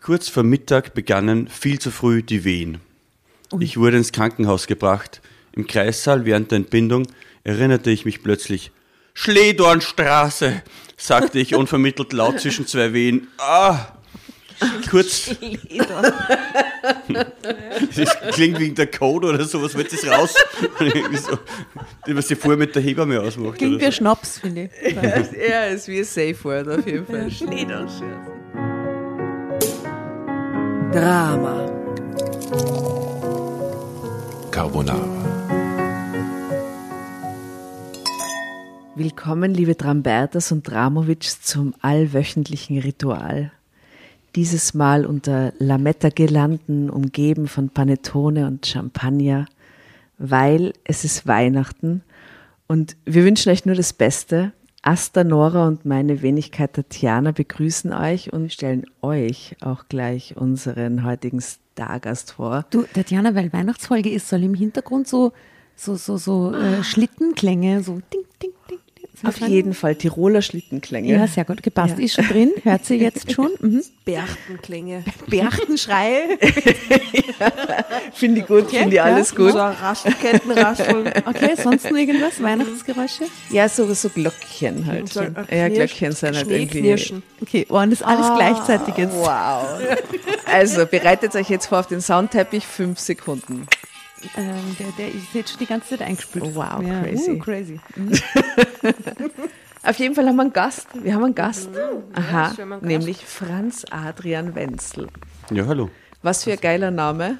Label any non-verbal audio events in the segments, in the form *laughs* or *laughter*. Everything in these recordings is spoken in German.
Kurz vor Mittag begannen viel zu früh die Wehen. Ich wurde ins Krankenhaus gebracht. Im Kreissaal während der Entbindung erinnerte ich mich plötzlich. Schledornstraße, sagte ich unvermittelt laut zwischen zwei Wehen. Ah! Kurz. *laughs* Das klingt wie der Code oder sowas, wird das raus? So, was sie vorher mit der Hebamme ausmacht. Klingt oder wie so. ein Schnaps, finde ich. *laughs* Ja, ist wie ein Safe Word auf jeden Fall. Drama. Carbonara. Willkommen, liebe Drambertas und Dramovics, zum allwöchentlichen Ritual. Dieses Mal unter Lametta-Girlanden, umgeben von Panettone und Champagner, weil es ist Weihnachten und wir wünschen euch nur das Beste. Asta, Nora und meine Wenigkeit Tatjana begrüßen euch und stellen euch auch gleich unseren heutigen Stargast vor. Du, Tatjana, weil Weihnachtsfolge ist, soll im Hintergrund so, so, so, so äh, Schlittenklänge, so ding, ding, ding. Auf sagen? jeden Fall Tiroler Schlittenklänge. Ja, sehr gut, gepasst. Ja. Ist schon drin, hört sie jetzt *laughs* schon. Mhm. Berchtenklänge. *laughs* Berchtenschreie. *laughs* Finde ich gut, finde ich alles gut. So ein Rastelkettenrascheln. Okay, sonst noch irgendwas? Weihnachtsgeräusche? Ja, so, so Glöckchen halt. So ein ja, Glöckchen sind halt irgendwie. Schneeknirschen. Okay, oh, und das alles gleichzeitig jetzt. Wow. Also bereitet euch jetzt vor auf den Soundteppich, fünf Sekunden. Ähm, der, der ist jetzt schon die ganze Zeit eingespielt. Wow, ja, crazy. Uh, crazy. *laughs* Auf jeden Fall haben wir einen Gast. Wir haben einen Gast. Aha, schön, wir haben einen Gast. nämlich Franz Adrian Wenzel. Ja, hallo. Was für ein geiler Name.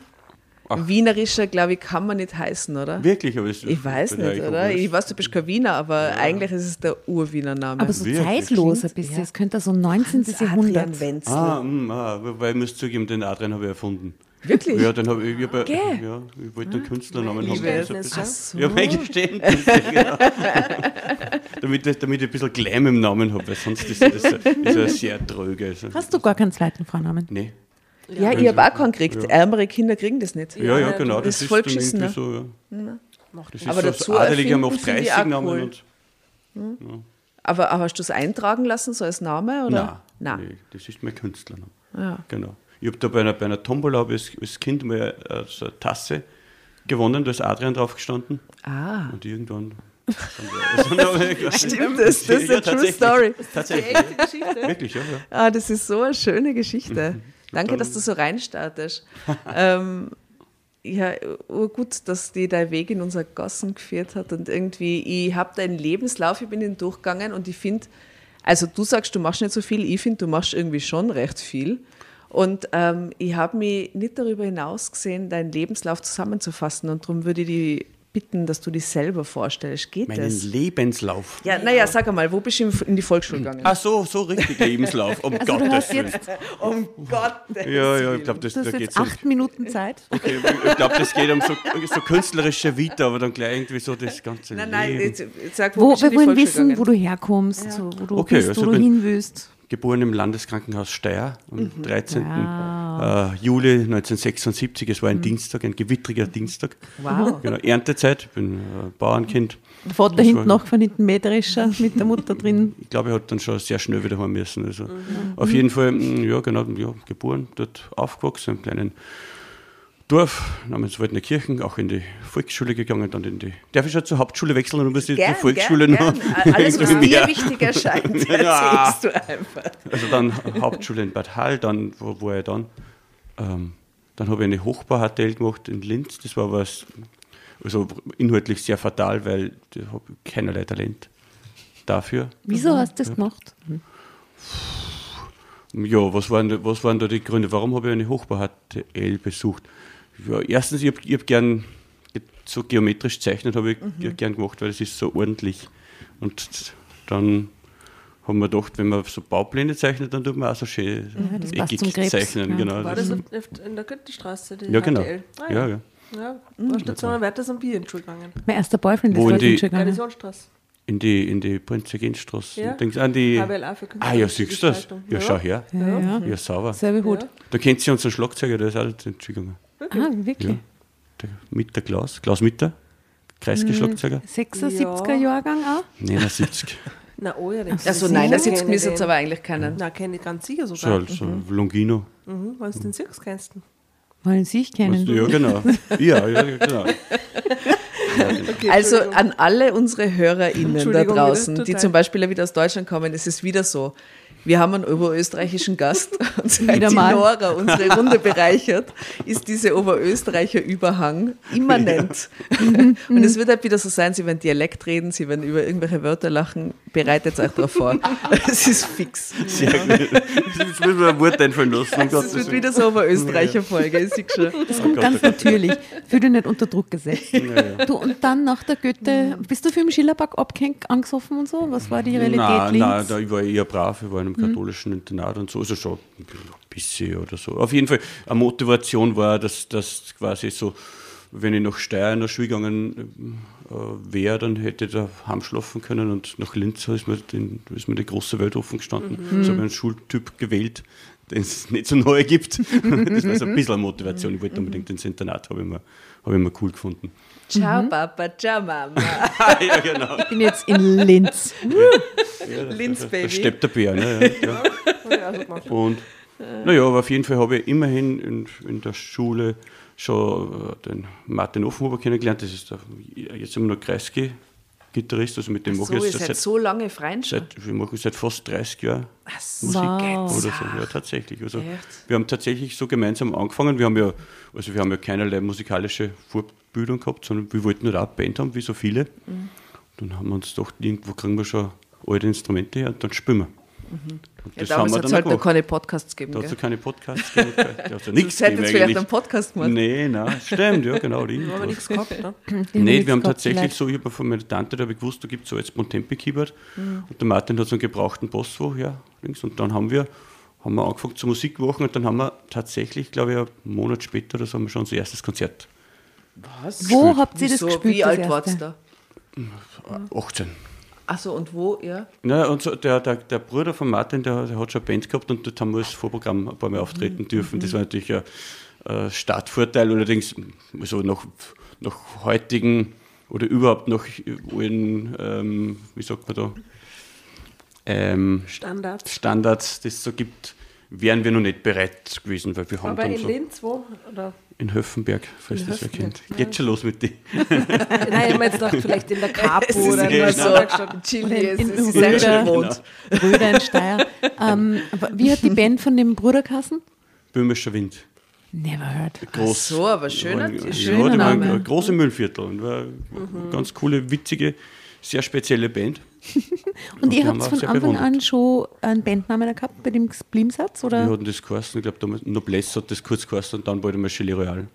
Ach. Wienerischer, glaube ich, kann man nicht heißen, oder? Wirklich, aber das Ich weiß ja nicht, oder? Ich weiß, du bist kein Wiener, aber eigentlich ist es der Urwiener Name. Aber so Wirklich? zeitlos ein bisschen. Es könnte so 19. Franz Jahrhundert. Adrian Wenzel. Ah, mm, ah, wobei ich muss zugeben, den Adrian habe ich erfunden. Wirklich? Ja, den habe ich, ich, hab, Gell? ja, ich wollte einen Künstlernamen haben. So Ach so. Ja, mein Geständnis. genau. damit, ich- damit ich ein bisschen Gleim im Namen habe, weil sonst ist das, ist er sehr tröge. Also. Hast du gar keinen zweiten Vornamen? Nee. Ja, ich habe auch keinen gekriegt. Ärmere Kinder kriegen das nicht. Ja, ja, genau. das Das, ist voll dann beschissen, irgendwie so, ja. Das ist Aber so, dazu Adelige haben oft erfinden finde ich 30 auch Namen cool. und. Aber, aber hast du es eintragen lassen, so als Name? Oder? Nein, Nein. nee, das ist mein Künstlername. Ja. Genau. Ich habe da bei einer, bei einer Tombola als, als Kind mal äh, so eine Tasse gewonnen, da ist Adrian drauf gestanden. Ah. Und irgendwann. Stimmt, *laughs* Stimmt, das, das ist eine True Story. Tatsächlich. Ja. Wirklich, ja. ja. Ah, das ist so eine schöne Geschichte. Danke, dann- dass du so reinstartest. *laughs* ähm, ja, gut, dass die dein Weg in unser Gassen geführt hat und irgendwie, ich habe deinen Lebenslauf, ich bin ihn durchgegangen und ich finde, also du sagst, du machst nicht so viel, ich finde, du machst irgendwie schon recht viel. Und ähm, ich habe mich nicht darüber hinaus gesehen, deinen Lebenslauf zusammenzufassen und darum würde ich dich bitten, dass du dich selber vorstellst. Geht Meinen das? Lebenslauf. Ja, naja, sag einmal, wo bist du in- die Volksschule gegangen? Ach so, so richtig Lebenslauf. Um *laughs* Also Gottes Willen. jetzt, Um Gottes Ja, ja, ich glaube, das, du da hast jetzt um. acht Minuten Zeit. *laughs* Okay, ich glaube, das geht um so, so künstlerische Vita, aber dann gleich irgendwie so das ganze Nein, nein, Leben. jetzt, jetzt sag, wo Wo, bist du wir wollen wissen, gegangen? wo du herkommst, so, wo du Okay, bist, also wo du hin willst. Geboren im Landeskrankenhaus Steyr am Mhm. 13. Äh, Juli 1976. Es war ein Dienstag, ein gewittriger Dienstag. Mhm. Wow. *laughs* Genau, Erntezeit. Ich bin äh, Bauernkind. Der Vater Das hinten von hinten Mähdrescher mit der Mutter *laughs* drin. Ich glaube, er hat dann schon sehr schnell wieder heim müssen. Also Mhm. auf jeden Fall, mh, ja, genau, ja, geboren, dort aufgewachsen, im kleinen Dorf namens Waldnerkirchen, auch in die Volksschule gegangen, dann in die. Darf ich schon zur Hauptschule wechseln oder muss ich Gern, die Volksschule gern, noch? gern. Alles, was *laughs* dir mehr? wichtig erscheint, *laughs* Ja. erzählst du einfach. Also dann Hauptschule in Bad Hall, dann, wo, wo er dann, ähm, dann habe ich eine Hochbau-HTL gemacht in Linz. Das war was, also inhaltlich sehr fatal, weil ich habe keinerlei Talent dafür. Wieso hast du das gemacht? Ja, was waren, was waren da die Gründe? Warum habe ich eine Hochbau-HTL besucht? Ja, erstens, ich habe ich hab gern ge- so geometrisch zeichnet, habe ich ge- gern gemacht, weil es ist so ordentlich. Und dann haben wir gedacht, wenn man so Baupläne zeichnet, dann tut man auch so schön Ja, das passt eckig zeichnen. ja. Genau. War Das, das auf- in der Goethestraße, die ja, genau. HTL? Ah, Ja, ja. Ja, du zu einer Wertes-Ambier in Schule gegangen? Mein erster Boyfriend ist in die- gegangen. In die, in die Prinzregenstraße. Ja. Denkst, an die, für ah ja, siehst du das? Ja, Ja. schau her. Ja, ja. Ja, sauber. Selbe Hut. Ja. Da kennt sie unseren Schlagzeuger, der ist auch in die Gegangen. Ah, wirklich? Ja. Der Mitter Klaus, Klaus Mitter, Kreisgeschlagzeuger. 76er Ja. Jahrgang auch? 79. *laughs* Na, oh ja, den Also kenn nein, ich. das jetzt Kenn ich müssen den. jetzt aber eigentlich kennen. Na, kenne ich ganz sicher So, sogar. halt, so Longino. Mhm, wenn du den Six kennst. Wollen Sie sich kennen? Ja, genau. Ja, ja, *laughs* genau. Okay, Also an alle unsere HörerInnen da draußen, die zum Beispiel wieder aus Deutschland kommen, es ist wieder so. Wir haben einen oberösterreichischen Gast *laughs* und seit Wieder die mal. Nora unsere Runde bereichert, ist dieser Oberösterreicher Überhang immanent. *laughs* Und es wird halt wieder so sein, sie werden Dialekt reden, sie werden über irgendwelche Wörter lachen, bereitet euch darauf vor. *laughs* Es ist fix. Sehr gut. Jetzt müssen wir ein Wort einfallen lassen. um Es wird wieder so eine Oberösterreicher-Folge, ich sehe schon. Das kommt ganz natürlich. Fühl dich nicht unter Druck gesetzt. Du, und dann nach der Goethe, bist du für den Schillerberg abgehängt, angesoffen und so? Was war die Realität Nein, nein, da, ich war eher brav, ich war in einem katholischen Internat und so, also schon ein bisschen oder so. Auf jeden Fall, eine Motivation war, dass das quasi so, wenn ich nach Steyr nach Schule gegangen äh, wäre, dann hätte ich da heimschlafen können und nach Linz ist mir, den, ist mir die große Welt offen gestanden. So habe ich einen Schultyp gewählt, den es nicht so neu gibt. *laughs* das war so ein bisschen eine Motivation. Ich wollte unbedingt ins Internat, habe ich, mir- habe ich mir cool gefunden. Ciao Papa, ciao Mama. *laughs* ja, genau. Ich bin jetzt in Linz. *laughs* Linz, Da Baby. steppt der Bär. Ne? Ja, *laughs* ja. Und naja, aber auf jeden Fall habe ich immerhin in, in der Schule schon äh, den Martin Offenhuber kennengelernt. Das ist der, jetzt immer noch Kreisky-Gitarrist, also mit dem So, mache ihr ich jetzt seit, so lange Freund schon. seit, wir machen seit fast 30 Jahren so. Musik Wow. oder so. Ja, tatsächlich. Also, Echt? wir haben tatsächlich so gemeinsam angefangen. Wir haben ja, also wir haben ja keinerlei musikalische Vorbildung gehabt, sondern wir wollten halt auch eine Band haben, wie so viele. Mhm. Dann haben wir uns gedacht, irgendwo kriegen wir schon alte Instrumente her und dann spielen wir. Und Ja, das damals haben wir hat es dann halt auch noch gemacht. keine Podcasts gegeben. Da hat Gell? es ja keine Podcasts gegeben. Ja Du *laughs* nichts hättest gegeben vielleicht einen Podcast gemacht. Nee, nein, stimmt, ja, genau. *laughs* Da haben wir nichts gehabt, ne? Nee, *clears throat* wir haben tatsächlich vielleicht. so, ich habe von meiner Tante, da habe ich gewusst, da gibt es so jetzt Bontempi-Keyboard. Mhm. Und der Martin hat so einen gebrauchten Boss woher links. Und dann haben wir, haben wir angefangen zu Musikwochen und dann haben wir tatsächlich, glaube ich, einen Monat später oder so, haben wir schon unser erstes Konzert. Was? Wo habt ihr das Wieso? gespielt? Wie das alt warst du da? 18. Achso, und wo? Ja. Ja, und so, der, der, der Bruder von Martin, der, der hat schon eine Band gehabt und dort haben wir als Vorprogramm ein paar Mal auftreten dürfen. Das war natürlich ein äh, Startvorteil, allerdings so nach, nach heutigen oder überhaupt nach allen, ähm, wie sagt man da, ähm, Standards. Standards, die es so gibt, wären wir noch nicht bereit gewesen, weil wir haben Aber dann in so Linz, wo? Oder? in Höffenberg, falls In das wer kennt. Geht schon los mit die. *laughs* Nein, ich habe jetzt gedacht, vielleicht in der *laughs* Capo oder in so. es in- ist in sehr Röder. schön wohnt. Röder in Steyr. ähm, wie hat die Band von dem Bruder Kassen? Böhmischer Wind. Never heard. Groß. so, aber schöner- ja, schöner die waren Name. ein große Müllviertel und war eine ganz coole, witzige, sehr spezielle Band. *laughs* Und ihr habt wir von Anfang bewundert. an schon einen Bandnamen gehabt bei dem Bliemsatz? Wir Oder? hatten das geheißen, ich glaube damals Noblesse hat das kurz geheißen und dann bald einmal Chili Royal.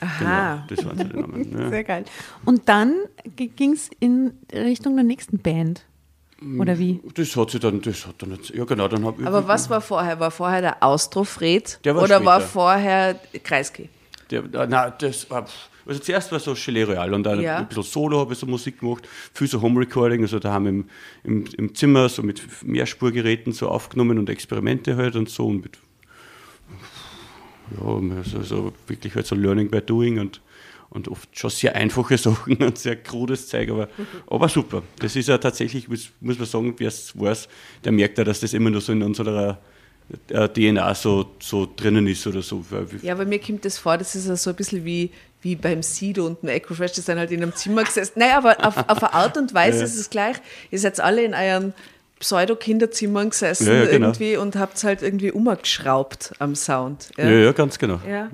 Aha. Genau, das waren so die Namen. Ja. *laughs* Sehr geil. Und dann ging es in Richtung der nächsten Band. Oder wie? Das hat sich dann, das hat dann jetzt, ja genau, dann habe ich. Aber was war vorher? War vorher der Austrofred Der war oder war später. vorher Kreisky? Der, nein, das war, also zuerst war so Chili Royal und dann Ja. ein bisschen Solo habe ich so Musik gemacht, viel so Home Recording, also da haben wir im, im, im Zimmer so mit Mehrspurgeräten so aufgenommen und Experimente halt und so und mit, ja, also so wirklich halt so Learning by Doing und, und oft schon sehr einfache *laughs* Sachen und sehr krudes Zeug, aber, aber super. Das ist ja tatsächlich, muss, muss man sagen, wer es weiß, der merkt ja, dass das immer nur so in unserer äh, DNA so, so drinnen ist oder so. Ja, aber mir kommt das vor, das ist ja so ein bisschen wie, wie beim Sido und dem Ecofresh, die sind halt in einem Zimmer gesessen. Naja, aber auf, auf eine Art und Weise ist es gleich. Ihr seid alle in euren Pseudo-Kinderzimmern gesessen Ja, ja, genau. irgendwie und habt halt irgendwie umgeschraubt am Sound. Ja, ja, ganz genau. Ja.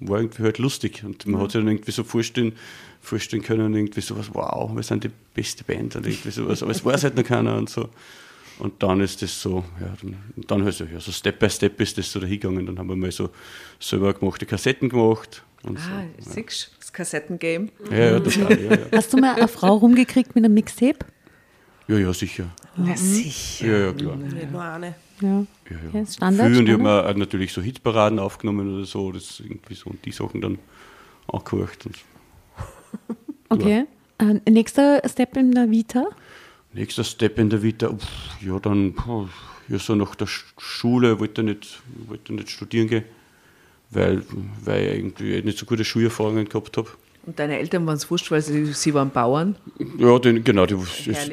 War irgendwie halt lustig. Und man hat sich dann irgendwie so vorstellen, vorstellen können, irgendwie sowas, wow, wir sind die beste Band und irgendwie sowas, aber es weiß halt noch keiner und so. Und dann ist das so, ja, dann, dann halt so, ja, so Step by Step ist das so dahingegangen. Dann haben wir mal so selber gemachte Kassetten gemacht. Und Ah, so. siehst du, das Kassettengame. Ja, ja, total, ja, ja. Hast du mal eine Frau rumgekriegt mit einem Mixtape? ja, ja, sicher. Ja, sicher. Ja, ja, klar. Nicht nur eine. Ja. Ja, Ja, ja. Standard, Viel und ich habe mir natürlich so Hitparaden aufgenommen oder so, das irgendwie so und die Sachen dann angehört. Und Okay. Äh, nächster Step in der Vita? Nächster Step in der Vita, uff, ja dann, ja so nach der Sch- Schule wollte ich nicht, wollte ich nicht studieren gehen, weil, weil ich irgendwie nicht so gute Schulerfahrungen gehabt habe. Und deine Eltern waren es wurscht, weil sie, sie waren Bauern. Ja, den, genau, die,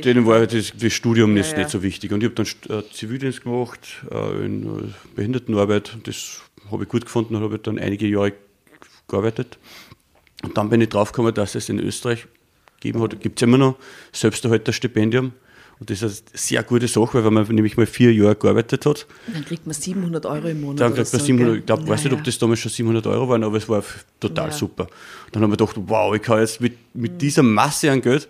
denen war das, das Studium jetzt ja. nicht so wichtig. Und ich habe dann äh, Zivildienst gemacht äh, in äh, Behindertenarbeit. Das habe ich gut gefunden und habe dann einige Jahre gearbeitet. Und dann bin ich draufgekommen, dass es in Österreich gegeben hat, gibt es immer noch, Selbsterhalterstipendium. Und das ist eine sehr gute Sache, weil wenn man nämlich mal vier Jahre gearbeitet hat, Dann kriegt man 700 Euro im Monat. dann kriegt man so, 700, gell? ich glaube, weiß nicht, ob das damals schon 700 Euro waren, aber es war total Ja. super. Dann haben wir gedacht, wow, ich kann jetzt mit, mit dieser Masse an Geld,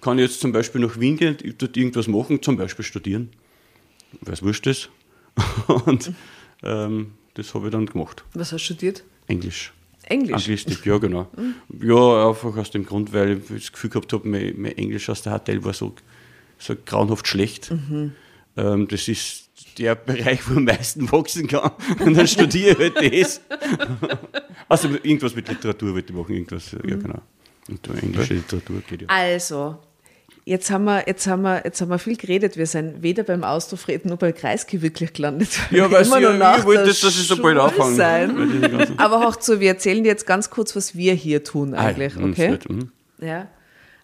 kann ich jetzt zum Beispiel nach Wien gehen, dort irgendwas machen, zum Beispiel studieren, weil es wurscht ist. *laughs* Und ähm, das habe ich dann gemacht. Was hast du studiert? Englisch. Englisch. Anglistik, ja genau. Ja, einfach aus dem Grund, weil ich das Gefühl gehabt habe, mein, mein Englisch aus der HTL war so, so grauenhaft schlecht. Ähm, das ist der *laughs* Bereich, wo am meisten wachsen kann. Und dann studiere ich halt das. *laughs* Also irgendwas mit Literatur wollte ich machen, irgendwas, ja genau. Und englische Literatur geht ja. Also, jetzt haben, wir, jetzt, haben wir, jetzt haben wir viel geredet. Wir sind weder beim Austrofreden noch bei Kreisky wirklich gelandet. Ja, weil immer ja, nach ich wollte, der dass ich so bald anfange. Aber auch so, wir erzählen dir jetzt ganz kurz, was wir hier tun eigentlich, okay? mhm. Ja.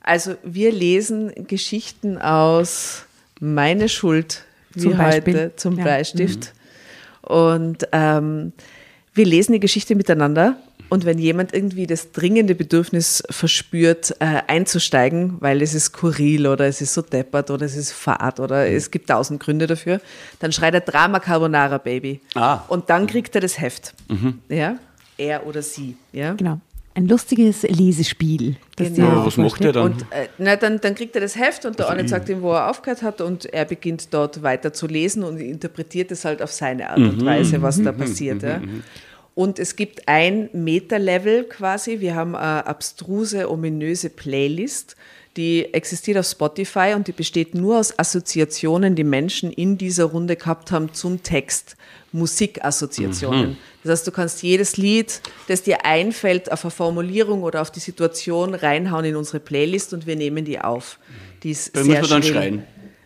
Also wir lesen Geschichten aus Meine Schuld, wie Zum Beispiel. heute zum Ja. Bleistift. Und ähm, wir lesen die Geschichte miteinander. Und wenn jemand irgendwie das dringende Bedürfnis verspürt, äh, einzusteigen, weil es ist skurril oder es ist so deppert oder es ist fad oder es gibt tausend Gründe dafür, dann schreit er Drama Carbonara Baby. Ah. Und dann kriegt er das Heft. Ja? Er oder sie. Ja? Genau. Ein lustiges Lesespiel. das Genau. was macht er dann? Und äh, na, dann, dann kriegt er das Heft und der Also eine sagt ihm, wo er aufgehört hat und er beginnt dort weiter zu lesen und interpretiert es halt auf seine Art und Weise, was da passiert. Ja. Und es gibt ein Meta-Level quasi. Wir haben eine abstruse, ominöse Playlist, die existiert auf Spotify und die besteht nur aus Assoziationen, die Menschen in dieser Runde gehabt haben zum Text. Musikassoziationen. Das heißt, du kannst jedes Lied, das dir einfällt, auf eine Formulierung oder auf die Situation reinhauen in unsere Playlist und wir nehmen die auf. Die ist Da muss sehr man dann schrill. schreien.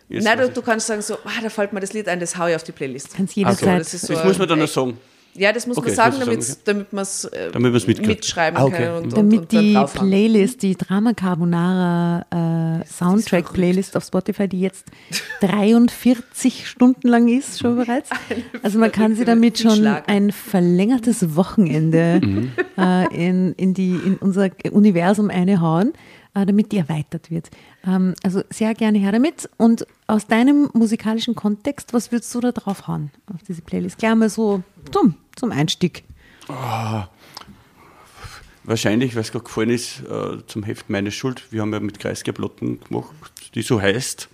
Jetzt Nein, du, du kannst sagen so, ah, da fällt mir das Lied ein, das hau ich auf die Playlist. Kannst jederzeit. okay. das ist so Das muss man dann noch sagen. Ja, das muss Okay, man sagen, man sagen, damit man es äh, Damit mitschreiben Ah, okay. kann und, und, Damit und dann die. Playlist, die Drama Carbonara äh, Soundtrack Playlist auf Spotify, die jetzt 43 *laughs* Stunden lang ist, schon bereits. Also man kann sie damit schon ein verlängertes Wochenende äh, in, in, die, in unser Universum einhauen, damit die erweitert wird. Ähm, also sehr gerne her damit. Und aus deinem musikalischen Kontext, was würdest du da draufhauen auf diese Playlist? Gleich mal so zum, zum Einstieg. Wahrscheinlich, weil es gerade gefallen ist, äh, zum Heft Meine Schuld. Wir haben ja mit Kreisgeblotten gemacht, die so heißt.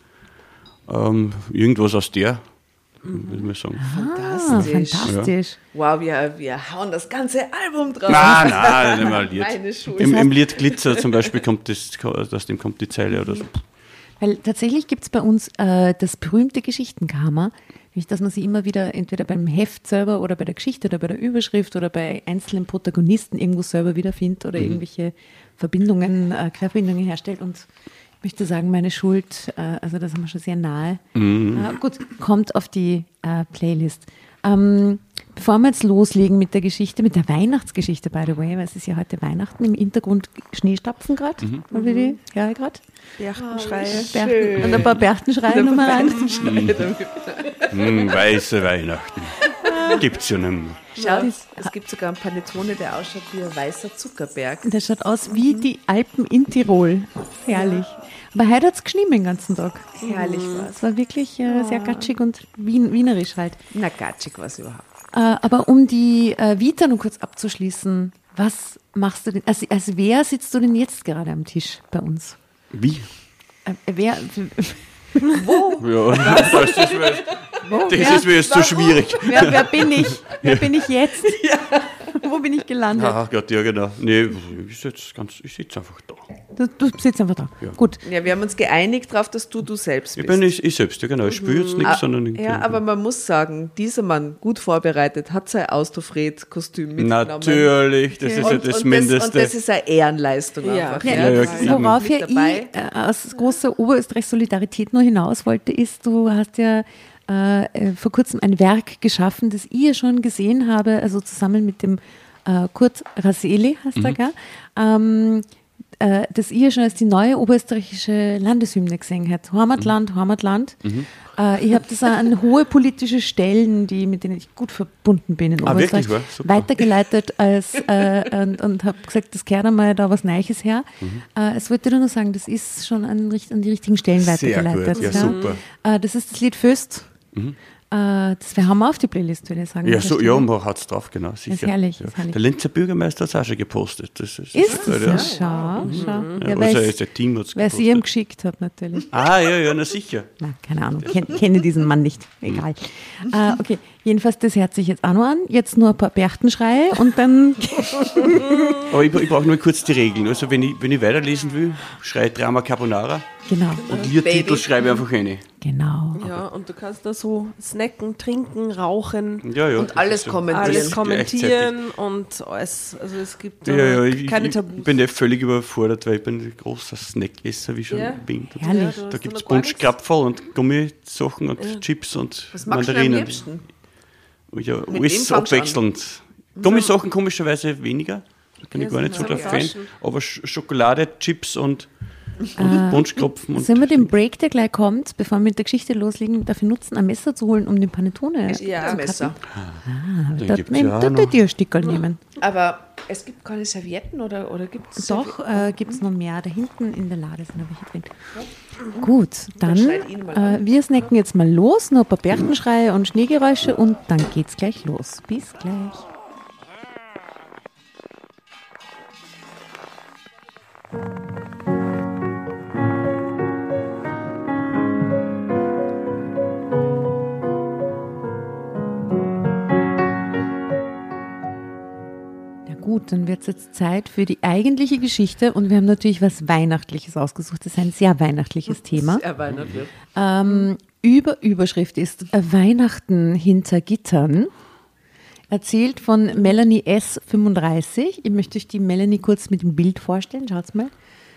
Ähm, irgendwas aus der, ich sagen. Ah, Fantastisch. fantastisch. Wow, wir, wir hauen das ganze Album drauf. Nein, nein, nicht mal *laughs* Lied. Meine Schuld. Im, Im Lied Glitzer zum Beispiel kommt das, aus dem kommt die Zeile oder so. Weil tatsächlich gibt es bei uns äh, das berühmte Geschichtenkarma, nämlich dass man sie immer wieder entweder beim Heft selber oder bei der Geschichte oder bei der Überschrift oder bei einzelnen Protagonisten irgendwo selber wiederfindet oder irgendwelche Verbindungen, äh, Querbindungen herstellt. Und möchte sagen, meine Schuld, äh, also das haben wir schon sehr nahe. Äh, gut, kommt auf die äh, Playlist. Ähm, bevor wir jetzt loslegen mit der Geschichte, mit der Weihnachtsgeschichte, by the way, weil es ist ja heute Weihnachten, im Hintergrund Schneestapfen gerade, weil wir die, ja gerade. Berchtenschreie. Berchten, und ein paar Berchtenschreie nochmal rein. Hm, weiße Weihnachten. Gibt's ja nicht mehr. Schaut, es gibt sogar einen Panettone, der ausschaut wie ein weißer Zuckerberg. Der schaut aus wie die Alpen in Tirol. Herrlich. Aber heute hat es geschnien den ganzen Tag. Herrlich war's. Es war wirklich äh, sehr gatschig und wien, wienerisch halt. Na, gatschig was überhaupt. Äh, aber um die äh, Vita noch kurz abzuschließen, was machst du denn? Also, als wer sitzt du denn jetzt gerade am Tisch bei uns? Wie? Äh, wer, *laughs* Ja, *laughs* das ist, mir- das ist mir jetzt zu schwierig. wer, wer bin ich? Wer bin ich jetzt? Wo bin ich gelandet? Ach Gott, ja genau. Nee, ich sitze ganz, ich sitze einfach da. Du, du sitzt einfach da. Gut. Ja, wir haben uns geeinigt darauf, dass du du selbst Ich bist. bin ich, ich selbst, ja genau. Ich spüre jetzt nichts, sondern ich ja, aber man muss sagen, dieser Mann, gut vorbereitet, hat sein Austofred-Kostüm mitgenommen. Natürlich, das ist ja Und, das und, Mindeste. Das, und das ist eine Ehrenleistung Ja. einfach. Ja, Ja, ja, worauf ja ich äh, aus großer Oberösterreich-Solidarität noch hinaus wollte, ist, du hast ja äh, äh, vor kurzem ein Werk geschaffen, das ich ja schon gesehen habe, also zusammen mit dem äh, Kurt Raseli, heißt er, gell? Ähm, äh, das ihr schon als die neue oberösterreichische Landeshymne gesehen habt. Heimatland, Heimatland. Mhm. Äh, ich habe das an hohe politische Stellen, die, mit denen ich gut verbunden bin in Ah, Oberösterreich, wirklich, weitergeleitet als, *laughs* äh, und, und habe gesagt, das kehrt einmal da was Neues her. Mhm. Äh, es wollte nur noch sagen, das ist schon an, an die richtigen Stellen Sehr weitergeleitet. gut, ja, super. Äh, das ist das Lied Föst. Äh, das wir haben wir auf die Playlist, würde ich sagen. Ja, so, ja, man hat es drauf, genau. Sicher. herrlich, ja. ist herrlich. Der Linzer Bürgermeister hat es auch schon gepostet. Das ist, Ist das ja. Schau, schau. Ja, Ja, also weil ist der Team hat es Wer sie ihm geschickt hat, natürlich. Ah, ja, ja, na sicher. Na, keine Ahnung, Ken, kenne diesen Mann nicht. Egal. Äh, okay, jedenfalls, das hört sich jetzt auch noch an. Jetzt nur ein paar Berchtenschreie und dann. *laughs* Aber ich, ich brauche nur kurz die Regeln. Also, wenn ich, wenn ich weiterlesen will, schreie ich Drama Carbonara Genau, und Liedtitel schreibe ich einfach rein. genau. Ja, und du kannst da so snacken, trinken, rauchen, Ja, ja. Und alles kommentieren. alles kommentieren und alles. Also es gibt Ja, äh, ja, ich, keine Tabus. ich bin ja völlig überfordert, weil ich bin ein großer Snackesser, wie schon Ja. erwähnt. Ja, Da gibt es. Bunschkrapferl und Gummisachen und Chips und Was magst du denn am Mandarinen. liebsten? Ja, alles fangst du an. abwechselnd. Gummisachen komischerweise weniger. Da bin Ja, ich gar nicht so der Fan. Aber Sch Schokolade, Chips und, und Bunschkropfen. Und Sollen wir den Break, der gleich kommt, bevor wir mit der Geschichte loslegen, dafür nutzen, ein Messer zu holen, um den Panettone. Ja, Das Messer. den Da, ja tut ihr ein Stickerl nehmen. Aber es gibt keine Servietten oder, oder gibt es Doch, äh, gibt es noch mehr. Da hinten in der Lade sind noch welche drin. Gut, dann, äh, wir snacken jetzt mal los, noch ein paar Berchtenschreie und Schneegeräusche und dann geht's gleich los. Bis gleich. Ja gut, dann wird es jetzt Zeit für die eigentliche Geschichte und wir haben natürlich was Weihnachtliches ausgesucht. Das ist ein sehr weihnachtliches *laughs* Thema. Sehr weihnachtlich. Ähm, Über Überschrift ist Weihnachten hinter Gittern. Erzählt von Melanie S35. Ich möchte euch die Melanie kurz mit dem Bild vorstellen. Schaut's mal.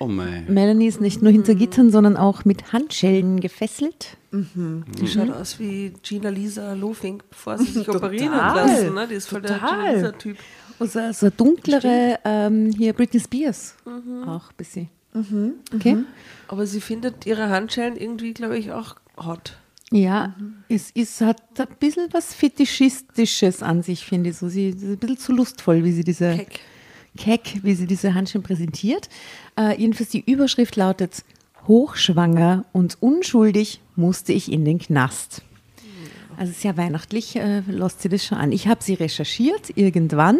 Oh mein. Melanie ist nicht nur hinter Gittern, sondern auch mit Handschellen gefesselt. Die schaut aus wie Gina Lisa Lofink, bevor sie *laughs* sich operieren lassen. Ne? Die ist voll der Total. Gina Lisa-Typ. Also so eine dunklere, ähm, hier Britney Spears. Auch ein bisschen. Okay. Aber sie findet ihre Handschellen irgendwie, glaube ich, auch hot. Ja, es, es hat ein bisschen was Fetischistisches an sich, finde ich. So, sie ist ein bisschen zu lustvoll, wie sie diese Keck. Keck, wie sie diese Handschellen präsentiert. Äh, jedenfalls die Überschrift lautet: Hochschwanger und unschuldig musste ich in den Knast. Also sehr weihnachtlich, äh, lässt sie das schon an. Ich habe sie recherchiert irgendwann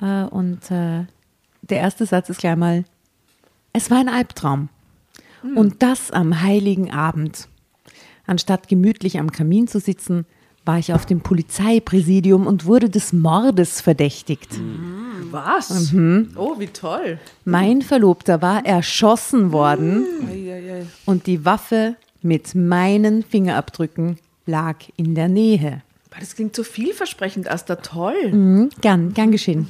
äh, und äh, der erste Satz ist gleich mal: Es war ein Albtraum. Und das am heiligen Abend. Anstatt gemütlich am Kamin zu sitzen, war ich auf dem Polizeipräsidium und wurde des Mordes verdächtigt. Was? Oh, wie toll. Mein Verlobter war erschossen worden Eieiei. und die Waffe mit meinen Fingerabdrücken lag in der Nähe. Das klingt so vielversprechend, Asta. Toll. Mhm, gern, gern geschehen.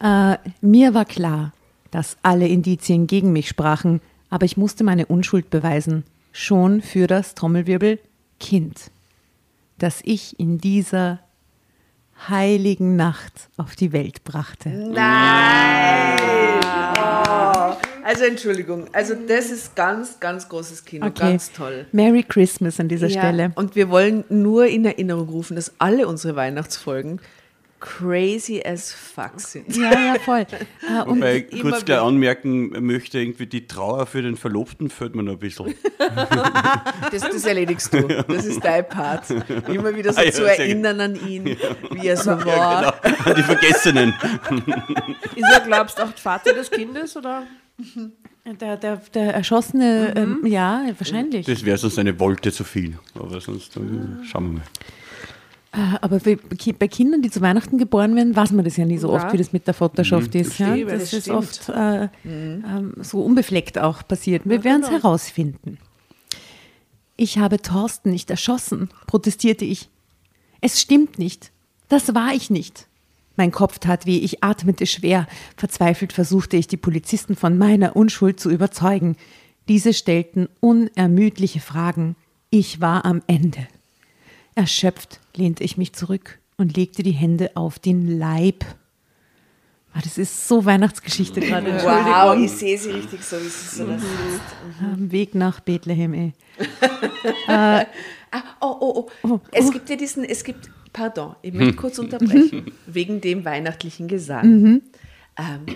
Äh, mir war klar, dass alle Indizien gegen mich sprachen, aber ich musste meine Unschuld beweisen. Schon für das Trommelwirbel Kind, das ich in dieser heiligen Nacht auf die Welt brachte. Nein! Oh. Also Entschuldigung, also das ist ganz, ganz großes Kino, ganz toll. Merry Christmas an dieser Ja, Stelle. Und wir wollen nur in Erinnerung rufen, dass alle unsere Weihnachtsfolgen crazy as fuck sind. Ja, ja, voll. *laughs* Äh, und Wobei ich kurz gleich anmerken möchte, irgendwie die Trauer für den Verlobten fällt mir noch ein bisschen. *laughs* Das, das erlegst du. Das ist dein Part. *laughs* Immer wieder so Ah ja, zu erinnern an ihn, wie er so war. Ja, genau. Die Vergessenen. Ist er, glaubst du, auch Vater des Kindes? Oder? der, der, der Erschossene, ähm, ja, wahrscheinlich. Das wäre sonst eine Wolte zu viel. Aber sonst äh, schauen wir mal. Äh, Aber bei Kindern, die zu Weihnachten geboren werden, weiß man das ja nie so oft, Ja. wie das mit der Vaterschaft ist. Ja? Das, das ist stimmt. oft äh, ähm, so unbefleckt auch passiert. Wir werden es herausfinden. Ich habe Thorsten nicht erschossen, protestierte ich. Es stimmt nicht. Das war ich nicht. Mein Kopf tat weh, ich atmete schwer. Verzweifelt versuchte ich, die Polizisten von meiner Unschuld zu überzeugen. Diese stellten unermüdliche Fragen. Ich war am Ende. Erschöpft lehnte ich mich zurück und legte die Hände auf den Leib. Ah, das ist so Weihnachtsgeschichte gerade. Wow, ich sehe sie richtig so, wie sie so das Am Weg nach Bethlehem, ey. *laughs* Ah, oh, oh, oh. Es gibt ja diesen, es gibt, pardon, ich möchte kurz unterbrechen, wegen dem weihnachtlichen Gesang. Ähm,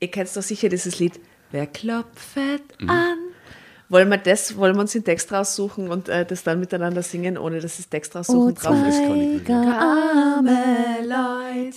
ihr kennt doch sicher dieses Lied, Wer klopft an? Wollen wir das, wollen wir uns den Text raussuchen und äh, das dann miteinander singen, ohne dass das Text Oh, raussuchen drauf ist? arme Leute.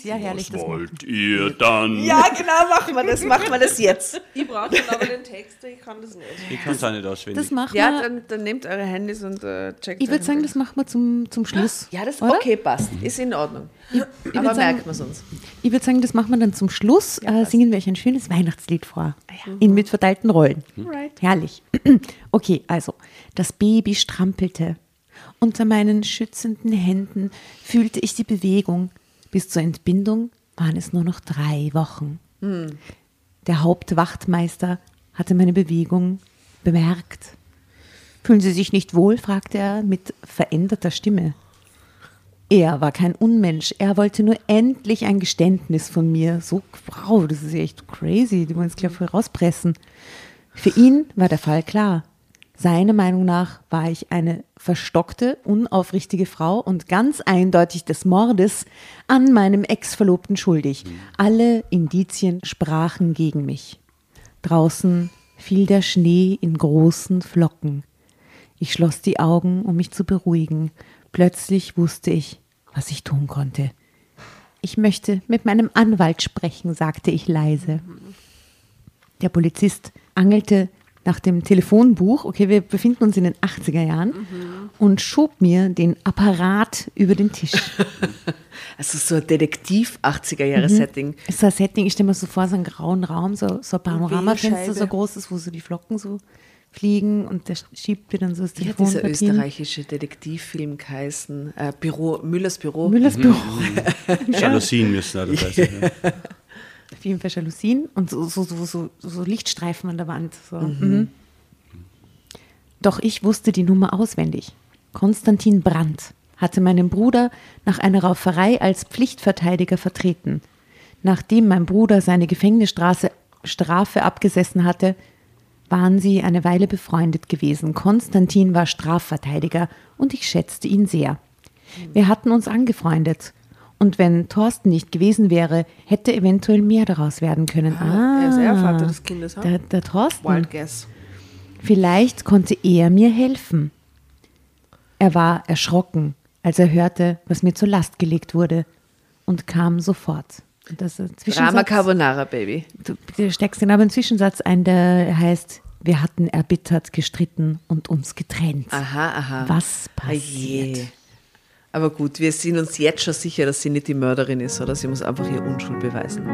Ja, herrlich. Das Wollt ihr dann? Ja, genau, machen wir das, machen wir das jetzt. *laughs* Ich brauche dann aber den Text, ich kann das nicht. Ich kann es auch nicht auswendig. das machen Ja, wir. dann, dann nehmt eure Handys und äh, checkt Ich würde sagen, das machen wir zum, zum Schluss. Ja, das oder? okay, passt. Ist in Ordnung. würd Aber sagen- merkt man es uns. Ich würde sagen, das machen wir dann zum Schluss. äh, singen wir euch ein schönes Weihnachtslied vor. In mit verteilten Rollen. Herrlich. *clears throat* Okay, also. Das Baby strampelte. Unter meinen schützenden Händen fühlte ich die Bewegung. Bis zur Entbindung waren es nur noch drei Wochen. Der Hauptwachtmeister hatte meine Bewegung bemerkt. Fühlen Sie sich nicht wohl? fragte er mit veränderter Stimme. Er war kein Unmensch. Er wollte nur endlich ein Geständnis von mir. So, wow, das ist echt crazy. Die wollen es gleich voll rauspressen. Für ihn war der Fall klar. Seiner Meinung nach war ich eine verstockte, unaufrichtige Frau und ganz eindeutig des Mordes an meinem Ex-Verlobten schuldig. Alle Indizien sprachen gegen mich. Draußen fiel der Schnee in großen Flocken. Ich schloss die Augen, um mich zu beruhigen. Plötzlich wusste ich, was ich tun konnte. Ich möchte mit meinem Anwalt sprechen, sagte ich leise. Der Polizist angelte nach dem Telefonbuch, okay, wir befinden uns in den 80er Jahren, und schob mir den Apparat über den Tisch. *laughs* Also so ein Detektiv-80er-Jahre-Setting. Ist so ein Setting, ich stelle mir so vor, so einen grauen Raum, so, so ein Panoramafenster, so groß ist, wo so die Flocken so fliegen und der schiebt dir dann so das Wie hat Telefon dieser österreichische Detektivfilm geheißen? Äh, Büro, Müllers Büro. Müllers Büro. *laughs* Jalousien müssen auch dabei sein. Ja. *laughs* Auf jeden Fall Jalousien und so, so, so, so, Lichtstreifen an der Wand. So. Mhm. Doch ich wusste die Nummer auswendig. Konstantin Brandt hatte meinen Bruder nach einer Rauferei als Pflichtverteidiger vertreten. Nachdem mein Bruder seine Gefängnisstrafe Strafe abgesessen hatte, waren sie eine Weile befreundet gewesen. Konstantin war Strafverteidiger und ich schätzte ihn sehr. Wir hatten uns angefreundet. Und wenn Thorsten nicht gewesen wäre, hätte eventuell mehr daraus werden können. Ah, er ist eher Vater des Kindes? Der, der Thorsten. Wild Guess. Vielleicht konnte er mir helfen. Er war erschrocken, als er hörte, was mir zur Last gelegt wurde, und kam sofort. Das Drama. Carbonara, Baby. Du, du steckst genau einen Zwischensatz ein, der heißt, wir hatten erbittert gestritten und uns getrennt. Aha, aha. Was Ah je. Aber gut, wir sind uns jetzt schon sicher, dass sie nicht die Mörderin ist, oder sie muss einfach ihre Unschuld beweisen.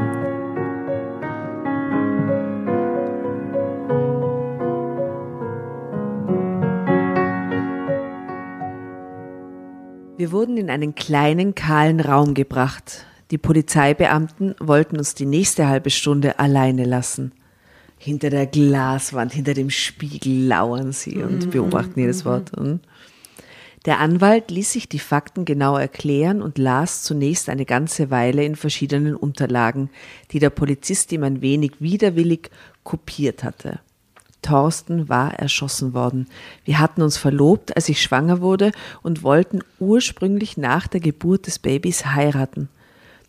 Wir wurden in einen kleinen, kahlen Raum gebracht. Die Polizeibeamten wollten uns die nächste halbe Stunde alleine lassen. Hinter der Glaswand, hinter dem Spiegel lauern sie und beobachten jedes Wort. Und der Anwalt ließ sich die Fakten genau erklären und las zunächst eine ganze Weile in verschiedenen Unterlagen, die der Polizist ihm ein wenig widerwillig kopiert hatte. Thorsten war erschossen worden. Wir hatten uns verlobt, als ich schwanger wurde und wollten ursprünglich nach der Geburt des Babys heiraten.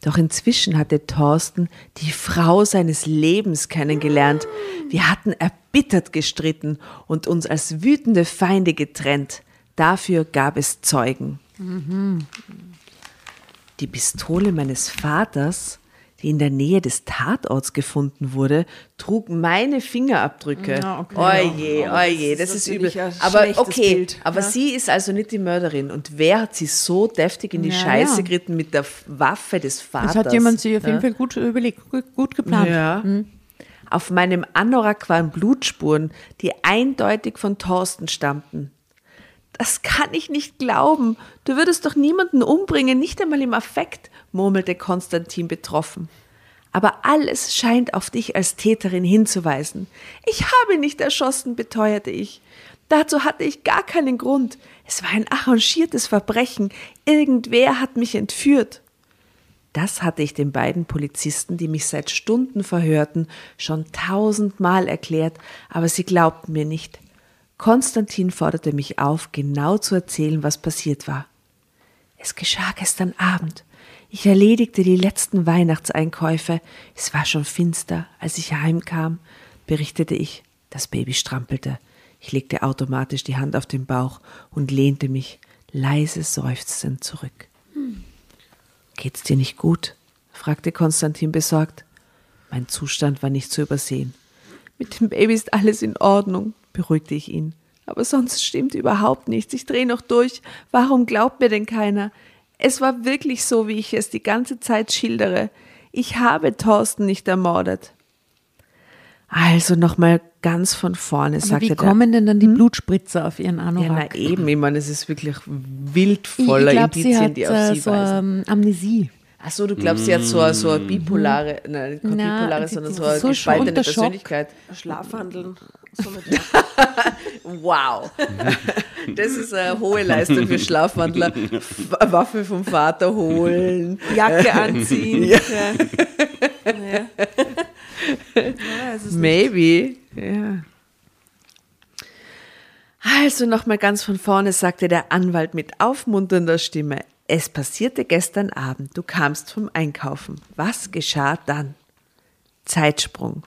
Doch inzwischen hatte Thorsten die Frau seines Lebens kennengelernt. Wir hatten erbittert gestritten und uns als wütende Feinde getrennt. Dafür gab es Zeugen. Die Pistole meines Vaters, die in der Nähe des Tatorts gefunden wurde, trug meine Fingerabdrücke. Ja, okay. Oje, oje, das, das ist übel. Aber okay, Bild. aber Ja. sie ist also nicht die Mörderin. Und wer hat sie so deftig in die Ja, Scheiße ja. geritten mit der Waffe des Vaters? Das hat jemand sich auf jeden. Fall gut überlegt, gut, gut geplant. Ja. Auf meinem Anorak waren Blutspuren, die eindeutig von Thorsten stammten. Das kann ich nicht glauben. Du würdest doch niemanden umbringen, nicht einmal im Affekt, murmelte Konstantin betroffen. Aber alles scheint auf dich als Täterin hinzuweisen. Ich habe nicht erschossen, beteuerte ich. Dazu hatte ich gar keinen Grund. Es war ein arrangiertes Verbrechen. Irgendwer hat mich entführt. Das hatte ich den beiden Polizisten, die mich seit Stunden verhörten, schon tausendmal erklärt, aber sie glaubten mir nicht. Konstantin forderte mich auf, genau zu erzählen, was passiert war. Es geschah gestern Abend. Ich erledigte die letzten Weihnachtseinkäufe. Es war schon finster, als ich heimkam, berichtete ich. Das Baby strampelte. Ich legte automatisch die Hand auf den Bauch und lehnte mich leise seufzend zurück. Geht's dir nicht gut? fragte Konstantin besorgt. Mein Zustand war nicht zu übersehen. Mit dem Baby ist alles in Ordnung, beruhigte ich ihn. Aber sonst stimmt überhaupt nichts. Ich drehe noch durch. Warum glaubt mir denn keiner? Es war wirklich so, wie ich es die ganze Zeit schildere. Ich habe Thorsten nicht ermordet. Also nochmal ganz von vorne, Aber sagte wie der. kommen denn dann die Blutspritzer auf ihren Anorak? Ja, na eben, ich meine, es ist wirklich wild voller ich Indizien, die auf äh, sie so weisen. ähm, Amnesie. Ach so, du glaubst, sie hat so, eine- so eine bipolare, nein, keine Na, bipolare, sie- sondern so eine so gespaltene unter Schock. Persönlichkeit. Mit *laughs* Wow. *laughs* Das ist eine hohe Leistung für Schlafwandler. F- Waffe vom Vater holen. Jacke anziehen. ja. Ja. Ja, es ist Maybe. Ja. Also nochmal ganz von vorne, sagte der Anwalt mit aufmunternder Stimme. Es passierte gestern Abend. Du kamst vom Einkaufen. Was geschah dann? Zeitsprung.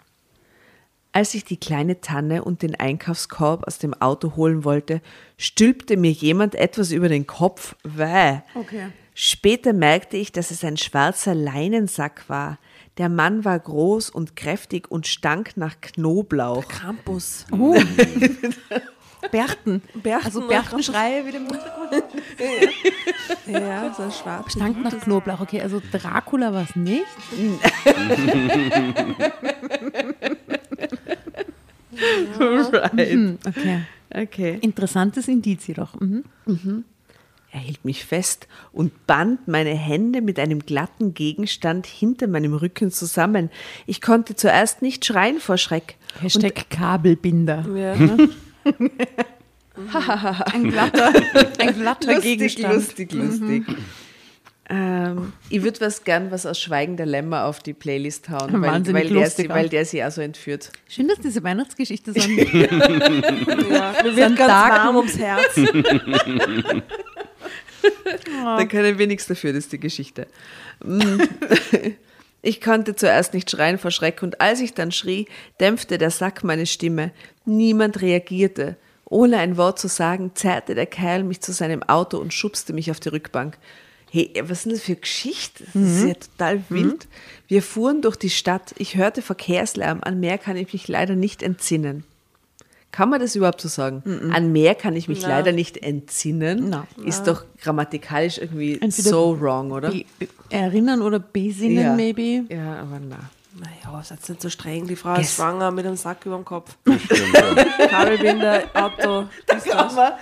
Als ich die kleine Tanne und den Einkaufskorb aus dem Auto holen wollte, stülpte mir jemand etwas über den Kopf. Wäh. Okay. Später merkte ich, dass es ein schwarzer Leinensack war. Der Mann war groß und kräftig und stank nach Knoblauch. Krampus. Oh. *laughs* Berchten. Berchten Also Berchtenschreie wieder im Hintergrund. Ja, so ein schwarz. Stank nach Knoblauch. Okay, also Dracula war es nicht. Right. Hm, okay. Okay. Interessantes Indiz jedoch. Mhm. Er hielt mich fest und band meine Hände mit einem glatten Gegenstand hinter meinem Rücken zusammen. Ich konnte zuerst nicht schreien vor Schreck. Hashtag Kabelbinder. Ja. *laughs* *laughs* Ein glatter, *laughs* ein glatter Lustig, Gegenstand. lustig, lustig. Ähm, ich würde was gern was aus Schweigen der Lämmer auf die Playlist hauen, weil, weil, der sie, auch. weil der sie also entführt. Schön, dass diese Weihnachtsgeschichte so ein *laughs* ja. Mir wird ganz Tag- warm ums Herz. Da können wir nichts dafür, das ist die Geschichte. Ich konnte zuerst nicht schreien vor Schreck und als ich dann schrie, dämpfte der Sack meine Stimme. Niemand reagierte. Ohne ein Wort zu sagen, zerrte der Kerl mich zu seinem Auto und schubste mich auf die Rückbank. Hey, was sind das für Geschichte? Das ist ja total wild. Wir fuhren durch die Stadt. Ich hörte Verkehrslärm. An mehr kann ich mich leider nicht entsinnen. Kann man das überhaupt so sagen? An mehr kann ich mich Na. leider nicht entsinnen. Na. Ist doch grammatikalisch irgendwie Entweder so wrong, oder? Be erinnern oder besinnen, ja. maybe. Ja, aber na. Naja, seid nicht so streng. Die Frau Yes. ist schwanger mit einem Sack über dem Kopf. *laughs* Kabelbinder, Auto, das. man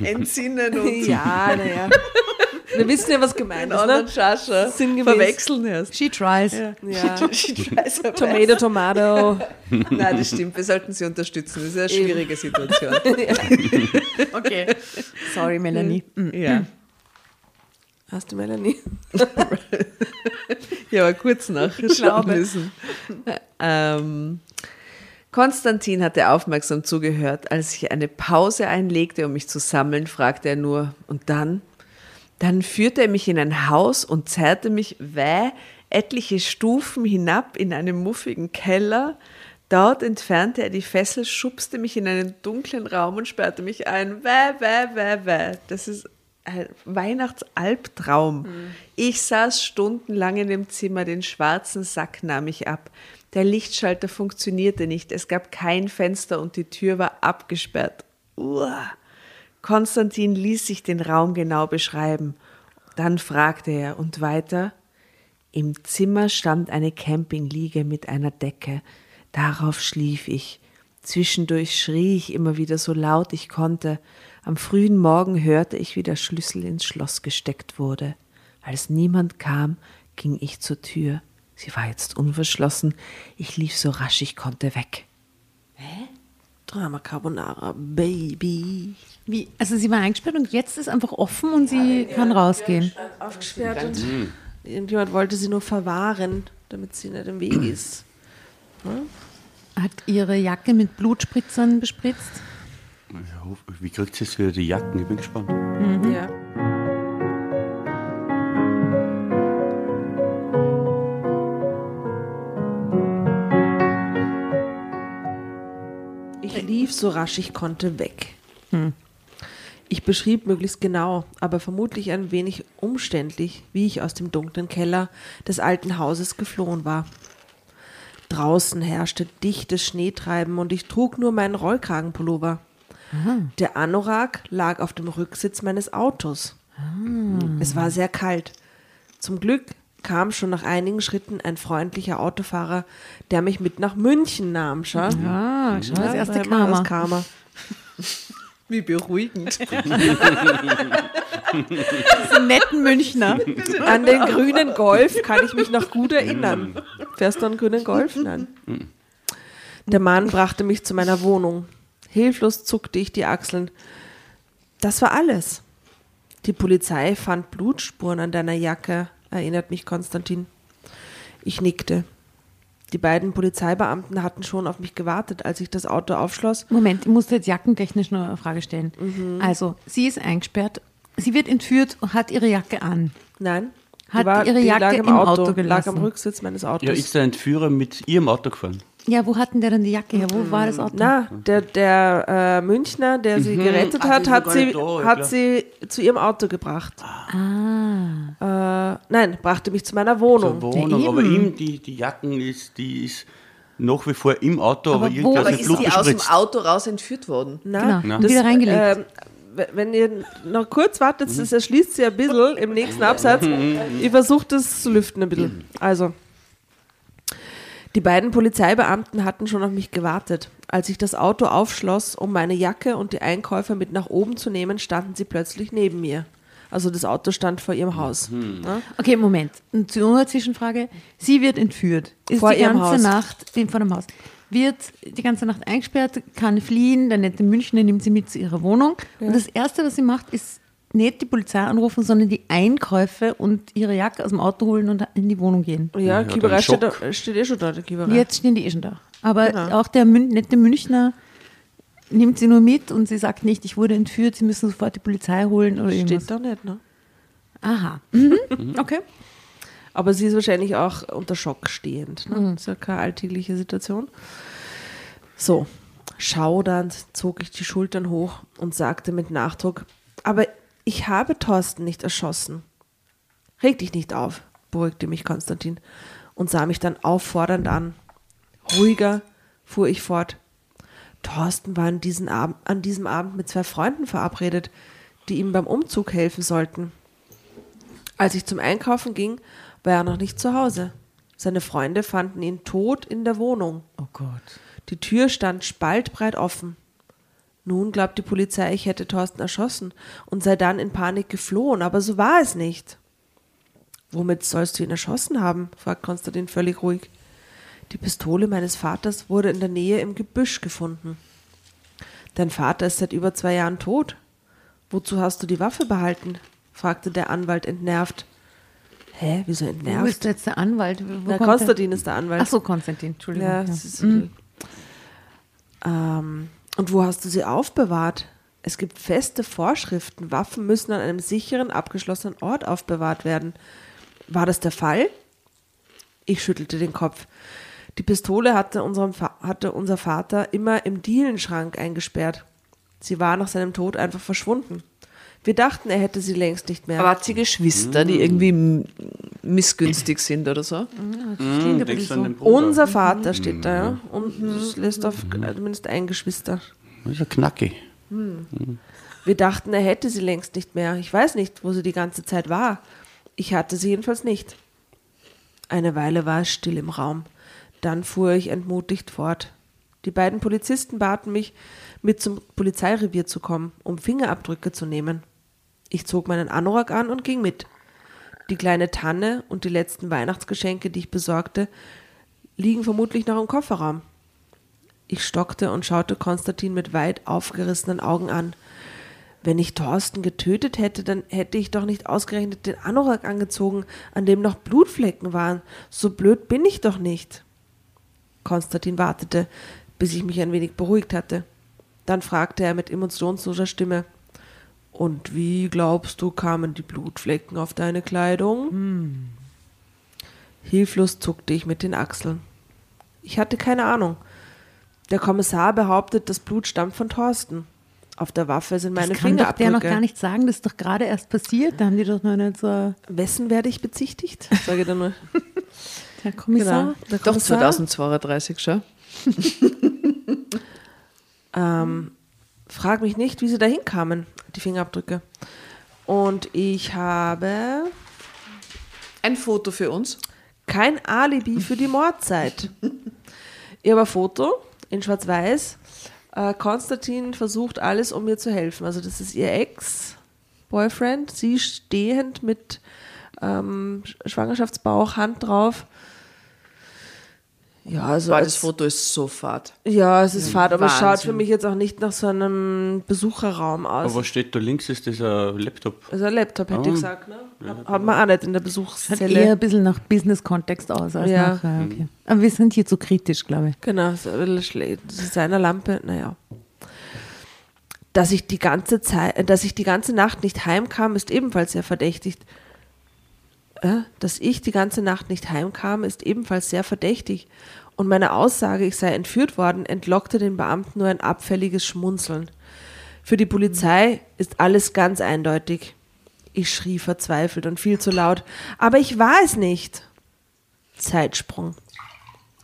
*laughs* entsinnen und Ja, naja. *laughs* Wir wissen ja, was gemeint ist, ne? Schascher Sinngemäß. verwechseln erst. She tries. Ja. *laughs* Tomato. Tomato, Tomato. *laughs* Nein, das stimmt. Wir sollten sie unterstützen. Das ist eine schwierige Situation. *laughs* Okay. Sorry, Melanie. Ja. Hast du Melanie? Ja, aber kurz nachschauen glaube. müssen. Ähm, Konstantin hatte aufmerksam zugehört. Als ich eine Pause einlegte, um mich zu sammeln, fragte er nur, und dann? Dann führte er mich in ein Haus und zerrte mich wäh etliche Stufen hinab in einen muffigen Keller. Dort entfernte er die Fessel, schubste mich in einen dunklen Raum und sperrte mich ein. Wäh, wäh, wäh, wäh. Das ist ein Weihnachtsalbtraum. Ich saß stundenlang in dem Zimmer, den schwarzen Sack nahm ich ab. Der Lichtschalter funktionierte nicht, es gab kein Fenster und die Tür war abgesperrt. Uah. Konstantin ließ sich den Raum genau beschreiben. Dann fragte er, und weiter? Im Zimmer stand eine Campingliege mit einer Decke. Darauf schlief ich. Zwischendurch schrie ich immer wieder so laut ich konnte. Am frühen Morgen hörte ich, wie der Schlüssel ins Schloss gesteckt wurde. Als niemand kam, ging ich zur Tür. Sie war jetzt unverschlossen. Ich lief so rasch ich konnte weg. Drama Carbonara, Baby. Wie, also sie war eingesperrt und jetzt ist einfach offen und sie kann rausgehen. Aufgesperrt und Irgendjemand wollte sie nur verwahren, damit sie nicht im Weg ist. Hat ihre Jacke mit Blutspritzern bespritzt? Ja, Wie kriegt sie jetzt wieder die Jacken? Ich bin gespannt. Ja. Lief so rasch ich konnte weg. Ich beschrieb möglichst genau, aber vermutlich ein wenig umständlich, wie ich aus dem dunklen Keller des alten Hauses geflohen war. Draußen herrschte dichtes Schneetreiben und ich trug nur meinen Rollkragenpullover. Der Anorak lag auf dem Rücksitz meines Autos. Es war sehr kalt. Zum Glück kam schon nach einigen Schritten ein freundlicher Autofahrer, der mich mit nach München nahm. Schau. Ah, schon das erste wir das Karma. Karma. *laughs* Wie beruhigend. *laughs* *laughs* Netten Münchner. An den grünen Golf kann ich mich noch gut erinnern. Fährst du einen grünen Golf? Nein. Der Mann brachte mich zu meiner Wohnung. Hilflos zuckte ich die Achseln. Das war alles. Die Polizei fand Blutspuren an deiner Jacke, erinnert mich Konstantin. Ich nickte. Die beiden Polizeibeamten hatten schon auf mich gewartet, als ich das Auto aufschloss. Moment, ich muss jetzt jackentechnisch nur eine Frage stellen. Mhm. Also, sie ist eingesperrt, sie wird entführt und hat ihre Jacke an. Nein. Hat ihre Jacke lag im Auto lag gelassen. am Rücksitz meines Autos. Ja, ist der Entführer mit ihrem Auto gefahren? Ja, wo hatten der denn die Jacke her? Wo war das Auto? Na, der, der äh, Münchner, der sie gerettet Ah, hat, die ist hat, sogar sie, nicht da, hat klar. sie zu ihrem Auto gebracht. Ah. Äh, nein, brachte mich zu meiner Wohnung. Zur Wohnung, Ja, aber eben. ihm, die, die Jacken ist, die ist nach wie vor im Auto, Aber aber, wo- irgendwas aber mit Ist Blut die aus dem gespritzt. Auto raus entführt worden? Na, Genau, wieder reingelegt. ähm, w- wenn ihr noch kurz wartet, das erschließt sich ein bisschen im nächsten Absatz. Ich versuche das zu lüften ein bisschen. Also, die beiden Polizeibeamten hatten schon auf mich gewartet. Als ich das Auto aufschloss, um meine Jacke und die Einkäufer mit nach oben zu nehmen, standen sie plötzlich neben mir. Also das Auto stand vor ihrem Haus. Ja? Okay, Moment. Unserer Zwischenfrage. Sie wird entführt. Ist Vor die ihrem ganze Haus. Nacht in, vor dem Haus. Wird die ganze Nacht eingesperrt, kann fliehen, der nette Münchner nimmt sie mit zu ihrer Wohnung. Und das Erste, was sie macht, ist nicht die Polizei anrufen, sondern die Einkäufe und ihre Jacke aus dem Auto holen und in die Wohnung gehen. Ja, Ja, Kieberei steht, da- steht eh schon da, der Kieberei. Jetzt stehen die eh schon da. Aber Genau. auch der Mün nette Münchner nimmt sie nur mit und sie sagt nicht, ich wurde entführt, sie müssen sofort die Polizei holen oder irgendwas. Steht da nicht, ne? Aha. Mhm. Okay. Aber sie ist wahrscheinlich auch unter Schock stehend. Ne? Das ist ja keine alltägliche Situation. So, schaudernd zog ich die Schultern hoch und sagte mit Nachdruck, aber ich habe Thorsten nicht erschossen. Reg dich nicht auf, beruhigte mich Konstantin und sah mich dann auffordernd an. Ruhiger, fuhr ich fort. Thorsten war an, diesen Abend, an diesem Abend mit zwei Freunden verabredet, die ihm beim Umzug helfen sollten. Als ich zum Einkaufen ging, war er noch nicht zu Hause. Seine Freunde fanden ihn tot in der Wohnung. Oh Gott. Die Tür stand spaltbreit offen. Nun glaubt die Polizei, ich hätte Thorsten erschossen und sei dann in Panik geflohen, aber so war es nicht. Womit sollst du ihn erschossen haben? fragt Konstantin völlig ruhig. Die Pistole meines Vaters wurde in der Nähe im Gebüsch gefunden. Dein Vater ist seit über zwei Jahren tot. Wozu hast du die Waffe behalten? fragte der Anwalt entnervt. Hä, wieso Wo entnervt? ist jetzt der Anwalt? Wo Na, Konstantin ist der Anwalt. Ach so, Konstantin, Entschuldigung. Ja, Ja. ist ähm, und wo hast du sie aufbewahrt? Es gibt feste Vorschriften. Waffen müssen an einem sicheren, abgeschlossenen Ort aufbewahrt werden. War das der Fall? Ich schüttelte den Kopf. Die Pistole hatte, unserem hatte unser Vater immer im Dielenschrank eingesperrt. Sie war nach seinem Tod einfach verschwunden. Wir dachten, er hätte sie längst nicht mehr. Aber hat sie Geschwister, die irgendwie m- missgünstig sind oder so? Das klingt Hm, ein denkst du an den so. Bruder? unser Vater steht da, ja. Und das lässt auf zumindest ein Geschwister. Das ist ja knackig. Wir dachten, er hätte sie längst nicht mehr. Ich weiß nicht, wo sie die ganze Zeit war. Ich hatte sie jedenfalls nicht. Eine Weile war es still im Raum. Dann fuhr ich entmutigt fort. Die beiden Polizisten baten mich, mit zum Polizeirevier zu kommen, um Fingerabdrücke zu nehmen. Ich zog meinen Anorak an und ging mit. Die kleine Tanne und die letzten Weihnachtsgeschenke, die ich besorgte, liegen vermutlich noch im Kofferraum. Ich stockte und schaute Konstantin mit weit aufgerissenen Augen an. Wenn ich Thorsten getötet hätte, dann hätte ich doch nicht ausgerechnet den Anorak angezogen, an dem noch Blutflecken waren. So blöd bin ich doch nicht. Konstantin wartete, bis ich mich ein wenig beruhigt hatte. Dann fragte er mit emotionsloser Stimme, und wie glaubst du, kamen die Blutflecken auf deine Kleidung? Hilflos zuckte ich mit den Achseln. Ich hatte keine Ahnung. Der Kommissar behauptet, das Blut stammt von Thorsten. Auf der Waffe sind meine das kann doch der Fingerabdrücke. noch gar nicht sagen, das ist doch gerade erst passiert. Da haben die doch noch nicht so. Wessen werde ich bezichtigt? Sage ich dann nur. *laughs* Der Kommissar. Genau. Der Doch Kommissar, 2032 schon. *laughs* Ähm, frag mich nicht, wie sie dahin kamen, die Fingerabdrücke. Und ich habe Ein Foto für uns. kein Alibi für die Mordzeit. Ich habe ein Foto in Schwarz-Weiß. Äh, Konstantin versucht alles, um mir zu helfen. Also das ist ihr Ex-Boyfriend, sie stehend mit ähm, Sch- Schwangerschaftsbauch, Hand drauf. Ja, also als- das Foto ist so fad. Ja, es ist fad, aber es schaut für mich jetzt auch nicht nach so einem Besucherraum aus. Aber was steht da links? Ist das ein Laptop? Also ein Laptop hätte Ah. ich gesagt, ne? Hat man auch nicht in der Schaut Besuchszelle. eher ein bisschen nach Business-Kontext aus als Ja. nach. Äh, okay. Aber wir sind hier zu kritisch, glaube ich. Genau, so ein bisschen schle- seiner Lampe, naja. Dass ich die ganze Zeit, dass ich die ganze Nacht nicht heimkam, ist ebenfalls sehr verdächtig. Äh, dass ich die ganze Nacht nicht heimkam, ist ebenfalls sehr verdächtig. Und meine Aussage, ich sei entführt worden, entlockte den Beamten nur ein abfälliges Schmunzeln. Für die Polizei ist alles ganz eindeutig. Ich schrie verzweifelt und viel zu laut. Aber ich war es nicht. Zeitsprung.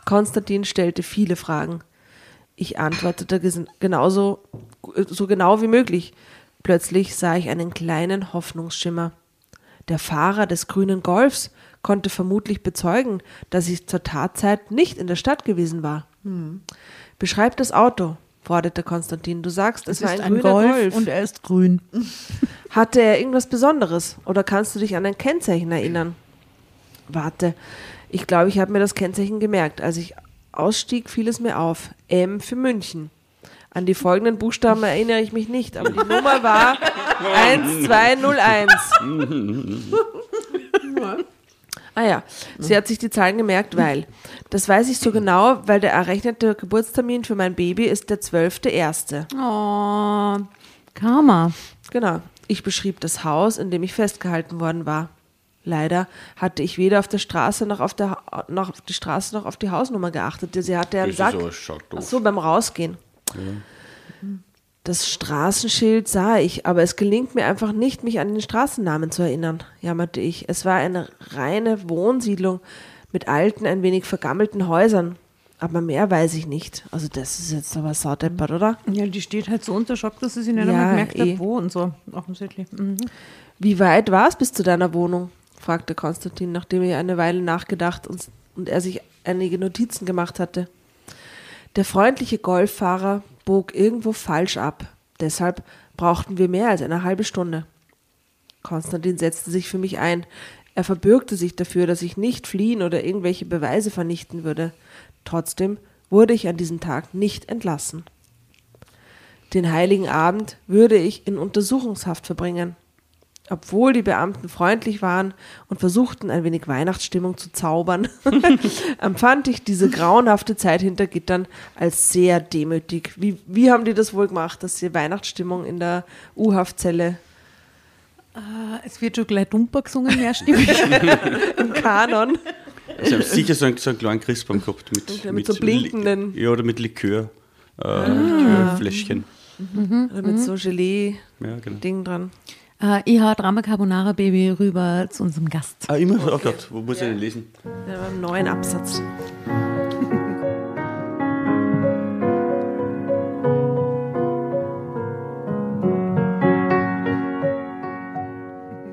Konstantin stellte viele Fragen. Ich antwortete genauso so genau wie möglich. Plötzlich sah ich einen kleinen Hoffnungsschimmer. Der Fahrer des grünen Golfs konnte vermutlich bezeugen, dass ich zur Tatzeit nicht in der Stadt gewesen war. Beschreib das Auto, forderte Konstantin. Du sagst, es, war ein, grüner Golf. und er ist grün. *laughs* Hatte er irgendwas Besonderes? Oder kannst du dich an ein Kennzeichen erinnern? Warte, ich glaube, ich habe mir das Kennzeichen gemerkt. Als ich ausstieg, fiel es mir auf. M für München. An die folgenden Buchstaben erinnere ich mich nicht, aber die Nummer war *laughs* 1201. Ah ja, sie hat sich die Zahlen gemerkt, weil. Das weiß ich so genau, weil der errechnete Geburtstermin für mein Baby ist der 12.1. Oh, Karma. Genau. Ich beschrieb das Haus, in dem ich festgehalten worden war. Leider hatte ich weder auf der Straße noch auf, der, noch auf die Straße noch auf die Hausnummer geachtet. Sie hatte ja einen Sack. doof. Ach so, beim Rausgehen. Das Straßenschild sah ich, aber es gelingt mir einfach nicht, mich an den Straßennamen zu erinnern, jammerte ich. Es war eine reine Wohnsiedlung mit alten, ein wenig vergammelten Häusern. Aber mehr weiß ich nicht. Also das ist jetzt aber saudeppert, oder? Ja, die steht halt so unter Schock, dass sie sich nicht Ja, einmal gemerkt eh. hat, wo und so. Offensichtlich. Mhm. Wie weit war es bis zu deiner Wohnung? fragte Konstantin, nachdem er eine Weile nachgedacht und, und er sich einige Notizen gemacht hatte. Der freundliche Golffahrer bog irgendwo falsch ab. Deshalb brauchten wir mehr als eine halbe Stunde. Konstantin setzte sich für mich ein. Er verbürgte sich dafür, dass ich nicht fliehen oder irgendwelche Beweise vernichten würde. Trotzdem wurde ich an diesem Tag nicht entlassen. Den heiligen Abend würde ich in Untersuchungshaft verbringen. Obwohl die Beamten freundlich waren und versuchten, ein wenig Weihnachtsstimmung zu zaubern, *laughs* empfand ich diese grauenhafte Zeit hinter Gittern als sehr demütig. Wie, wie haben die das wohl gemacht, dass sie Weihnachtsstimmung in der U-Haftzelle Ah, Es wird schon gleich dumper gesungen, mehrstimmig. *laughs* im Kanon? Sie haben sicher so einen, so einen kleinen Christbaum gehabt mit, Okay, mit so blinkenden- Li ja, oder mit Likör. Äh, Likörfläschchen. Oder mit so Gelee-Ding Ja, genau. dran. Äh, ich hau Drama Carbonara Baby rüber zu unserem Gast. Ah, immer? Oh Gott, wo muss ich denn lesen? Ja, beim neuen Absatz.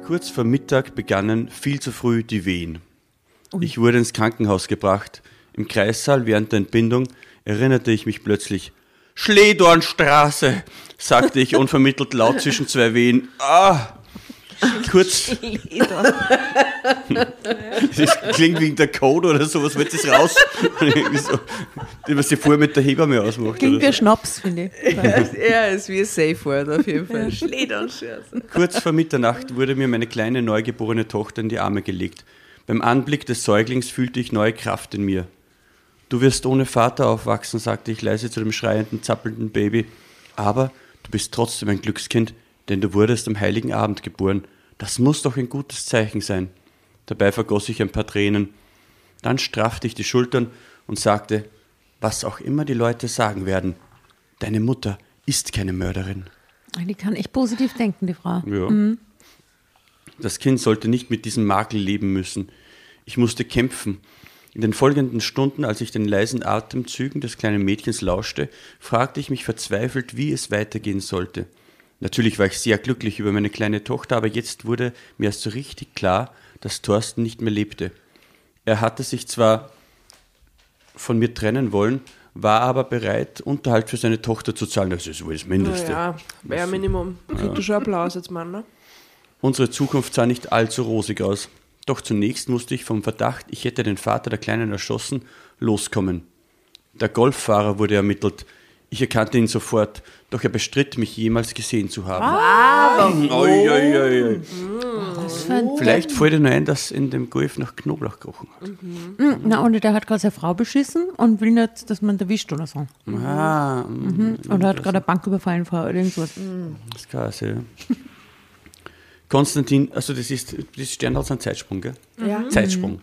Kurz vor Mittag begannen viel zu früh die Wehen. Ich wurde ins Krankenhaus gebracht. Im Kreissaal während der Entbindung erinnerte ich mich plötzlich. Schledornstraße, sagte ich unvermittelt laut zwischen zwei Wehen. Ah! kurz, das klingt wegen der Code oder sowas, wird das raus? So, was sie vorher mit der Hebamme ausmacht. Klingt oder wie ein so. Schnaps, finde ich. ja, ist wie ein Safe Word auf jeden Fall. Schledernschürzen. Kurz vor Mitternacht wurde mir meine kleine neugeborene Tochter in die Arme gelegt. Beim Anblick des Säuglings fühlte ich neue Kraft in mir. Du wirst ohne Vater aufwachsen, sagte ich leise zu dem schreienden, zappelnden Baby. Aber du bist trotzdem ein Glückskind, denn du wurdest am heiligen Abend geboren. Das muss doch ein gutes Zeichen sein. Dabei vergoss ich ein paar Tränen. Dann straffte ich die Schultern und sagte, was auch immer die Leute sagen werden, deine Mutter ist keine Mörderin. Die kann echt positiv denken, die Frau. Ja. Das Kind sollte nicht mit diesem Makel leben müssen. Ich musste kämpfen. In den folgenden Stunden, als ich den leisen Atemzügen des kleinen Mädchens lauschte, fragte ich mich verzweifelt, wie es weitergehen sollte. Natürlich war ich sehr glücklich über meine kleine Tochter, aber jetzt wurde mir erst so richtig klar, dass Thorsten nicht mehr lebte. Er hatte sich zwar von mir trennen wollen, war aber bereit, Unterhalt für seine Tochter zu zahlen. Das ist wohl das Mindeste. Ja, wäre Minimum. Du schon Applaus jetzt, Mann, ne? Unsere Zukunft sah nicht allzu rosig aus. Doch zunächst musste ich vom Verdacht, ich hätte den Vater der Kleinen erschossen, loskommen. Der Golffahrer wurde ermittelt. Ich erkannte ihn sofort, doch er bestritt, mich jemals gesehen zu haben. Oi, oi, oi, oi. Was für ein Vielleicht fällt dir nur ein, dass in dem Golf nach Knoblauch gerochen hat. Mm, Na, und der hat gerade seine Frau beschissen und will nicht, dass man ihn erwischt oder so. Ah, mm, Oder hat gerade eine Bank überfallen vor oder irgendwas. das kann sein. ja. *laughs* Konstantin, also das ist, das Sternhaus ist ein Zeitsprung, gell? Ja. Zeitsprung.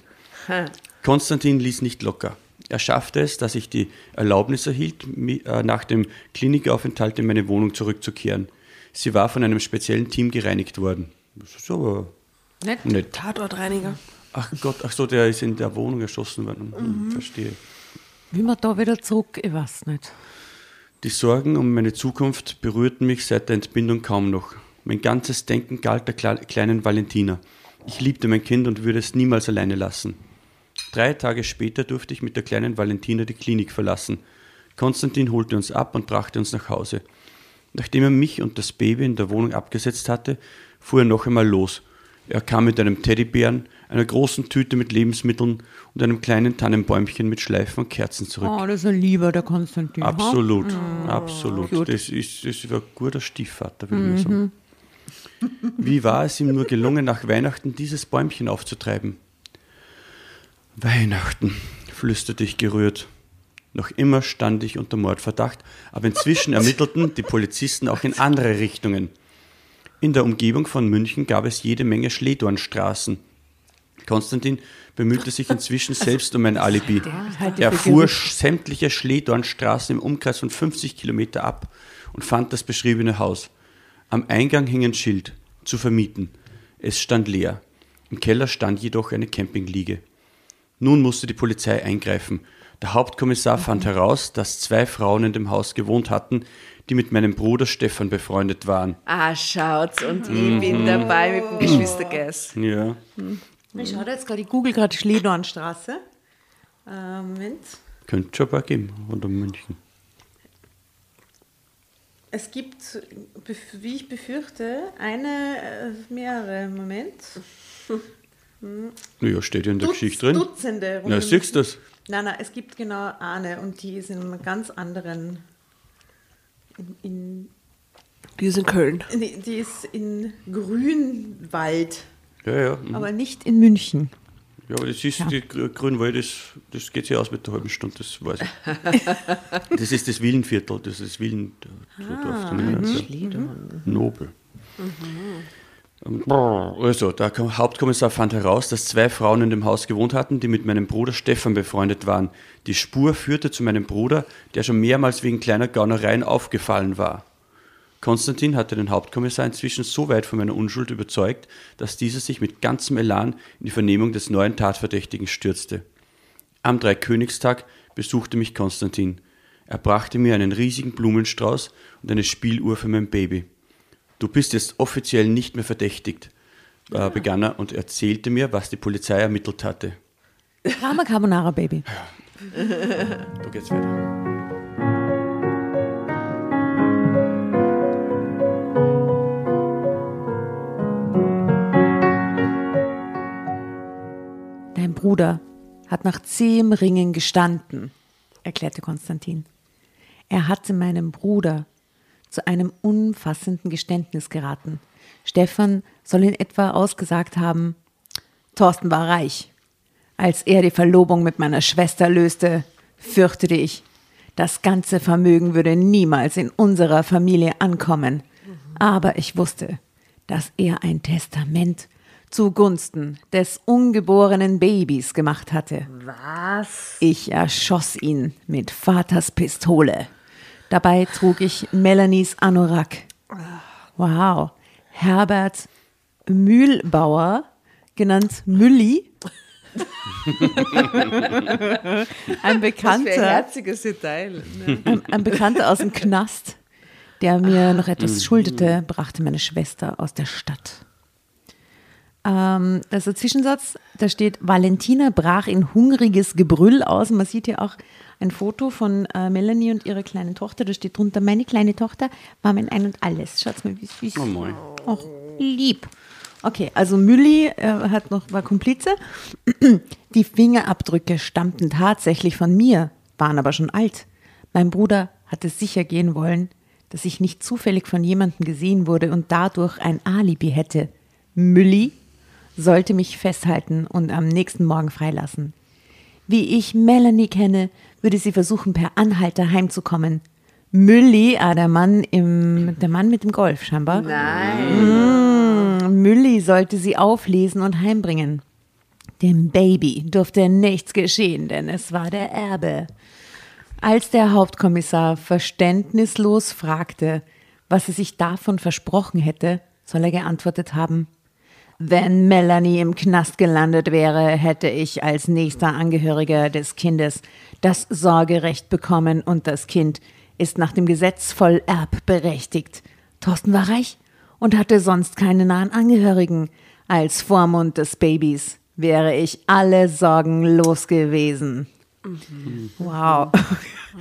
Konstantin ließ nicht locker. Er schaffte es, dass ich die Erlaubnis erhielt, äh, nach dem Klinikaufenthalt in meine Wohnung zurückzukehren. Sie war von einem speziellen Team gereinigt worden. Das ist aber Nicht? nett. Tatortreiniger. Ach Gott, ach so, der ist in der Wohnung erschossen worden. Hm, Verstehe. Wie man da wieder zurück, ich weiß nicht. Die Sorgen um meine Zukunft berührten mich seit der Entbindung kaum noch. Mein ganzes Denken galt der Kle- kleinen Valentina. Ich liebte mein Kind und würde es niemals alleine lassen. Drei Tage später durfte ich mit der kleinen Valentina die Klinik verlassen. Konstantin holte uns ab und brachte uns nach Hause. Nachdem er mich und das Baby in der Wohnung abgesetzt hatte, fuhr er noch einmal los. Er kam mit einem Teddybären, einer großen Tüte mit Lebensmitteln und einem kleinen Tannenbäumchen mit Schleifen und Kerzen zurück. Oh, das ist ein lieber, der Konstantin. Absolut, absolut. cute. Das ist, das war ein guter Stiefvater, würde ich mal sagen. Wie war es ihm nur gelungen, nach Weihnachten dieses Bäumchen aufzutreiben? Weihnachten, flüsterte ich gerührt. Noch immer stand ich unter Mordverdacht, aber inzwischen ermittelten die Polizisten auch in andere Richtungen. In der Umgebung von München gab es jede Menge Schledornstraßen. Konstantin bemühte sich inzwischen selbst um ein Alibi. Er fuhr sämtliche Schledornstraßen im Umkreis von 50 Kilometer ab und fand das beschriebene Haus. Am Eingang hing ein Schild, zu vermieten. Es stand leer. Im Keller stand jedoch eine Campingliege. Nun musste die Polizei eingreifen. Der Hauptkommissar fand heraus, dass zwei Frauen in dem Haus gewohnt hatten, die mit meinem Bruder Stefan befreundet waren. Ah, schaut's, und ich bin dabei mit dem Geschwistergeist. Ja. Ich schaue da jetzt gerade, ich google gerade Schledornstraße. Äh, Moment. Könnte schon ein paar geben, rund um München. Es gibt, wie ich befürchte, eine, äh, mehrere, Moment. *laughs* Ja, steht ja in der Dutz- Geschichte drin. Dutzende. Na, siehst du das? Nein, nein, es gibt genau eine und die ist in einem ganz anderen. In, in, Die ist in Köln. die, die ist in Grünwald, Ja, ja. mhm. aber nicht in München. Ja, aber das ist, die Gr- Grünwald, das, das geht sich aus mit der halben Stunde, das weiß ich. *laughs* das ist das Wielenviertel, das ist Wielen. Ah, Nobel. Also, der Ko- Hauptkommissar fand heraus, dass zwei Frauen in dem Haus gewohnt hatten, die mit meinem Bruder Stefan befreundet waren. Die Spur führte zu meinem Bruder, der schon mehrmals wegen kleiner Gaunereien aufgefallen war. Konstantin hatte den Hauptkommissar inzwischen so weit von meiner Unschuld überzeugt, dass dieser sich mit ganzem Elan in die Vernehmung des neuen Tatverdächtigen stürzte. Am Dreikönigstag besuchte mich Konstantin. Er brachte mir einen riesigen Blumenstrauß und eine Spieluhr für mein Baby. Du bist jetzt offiziell nicht mehr verdächtigt, äh, begann er und erzählte mir, was die Polizei ermittelt hatte. Drama Carbonara Baby. *laughs* Da geht's weiter. Bruder hat nach zehn Ringen gestanden, erklärte Konstantin. Er hatte meinem Bruder zu einem umfassenden Geständnis geraten. Stefan soll in etwa ausgesagt haben, Thorsten war reich. Als er die Verlobung mit meiner Schwester löste, fürchtete ich, das ganze Vermögen würde niemals in unserer Familie ankommen. Aber ich wusste, dass er ein Testament zugunsten des ungeborenen Babys gemacht hatte. Was? Ich erschoss ihn mit Vaters Pistole. Dabei trug ich Melanies Anorak. Wow. Herbert Mühlbauer, genannt Mülli. *laughs* ein ein Bekannter, herziges Detail. Ne? ein, ein Bekannter aus dem Knast, der mir noch etwas schuldete, brachte meine Schwester aus der Stadt. Ähm, das ist der Zwischensatz, da steht, Valentina brach in hungriges Gebrüll aus. Man sieht hier auch ein Foto von äh, Melanie und ihrer kleinen Tochter. Da steht drunter, meine kleine Tochter war mein Ein und Alles. Schaut mal, wie süß. Oh mein. Auch lieb. Okay, also Mülli äh, hat noch, war Komplize. *clears throat* Die Fingerabdrücke stammten tatsächlich von mir, waren aber schon alt. Mein Bruder hatte sicher gehen wollen, dass ich nicht zufällig von jemandem gesehen wurde und dadurch ein Alibi hätte. Mülli sollte mich festhalten und am nächsten Morgen freilassen. Wie ich Melanie kenne, würde sie versuchen, per Anhalter heimzukommen. Mülli, ah, der Mann im, der Mann mit dem Golf scheinbar. Nein. Mülli sollte sie auflesen und heimbringen. Dem Baby durfte nichts geschehen, denn es war der Erbe. Als der Hauptkommissar verständnislos fragte, was er sich davon versprochen hätte, soll er geantwortet haben, wenn Melanie im Knast gelandet wäre, hätte ich als nächster Angehöriger des Kindes das Sorgerecht bekommen und das Kind ist nach dem Gesetz voll erbberechtigt. Thorsten war reich und hatte sonst keine nahen Angehörigen. Als Vormund des Babys wäre ich alle Sorgen los gewesen. Wow.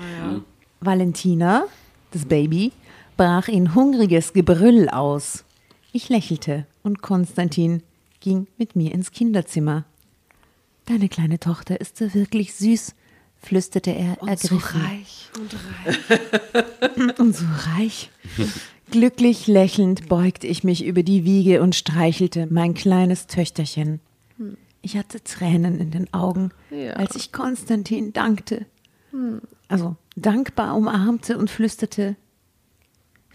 *laughs* Valentina, das Baby, brach in hungriges Gebrüll aus. Ich lächelte und Konstantin ging mit mir ins Kinderzimmer. Deine kleine Tochter ist so wirklich süß, flüsterte er ergriffen. *laughs* reich. Und so reich. Glücklich lächelnd beugte ich mich über die Wiege und streichelte mein kleines Töchterchen. Ich hatte Tränen in den Augen, Ja. als ich Konstantin dankte. Also dankbar umarmte und flüsterte,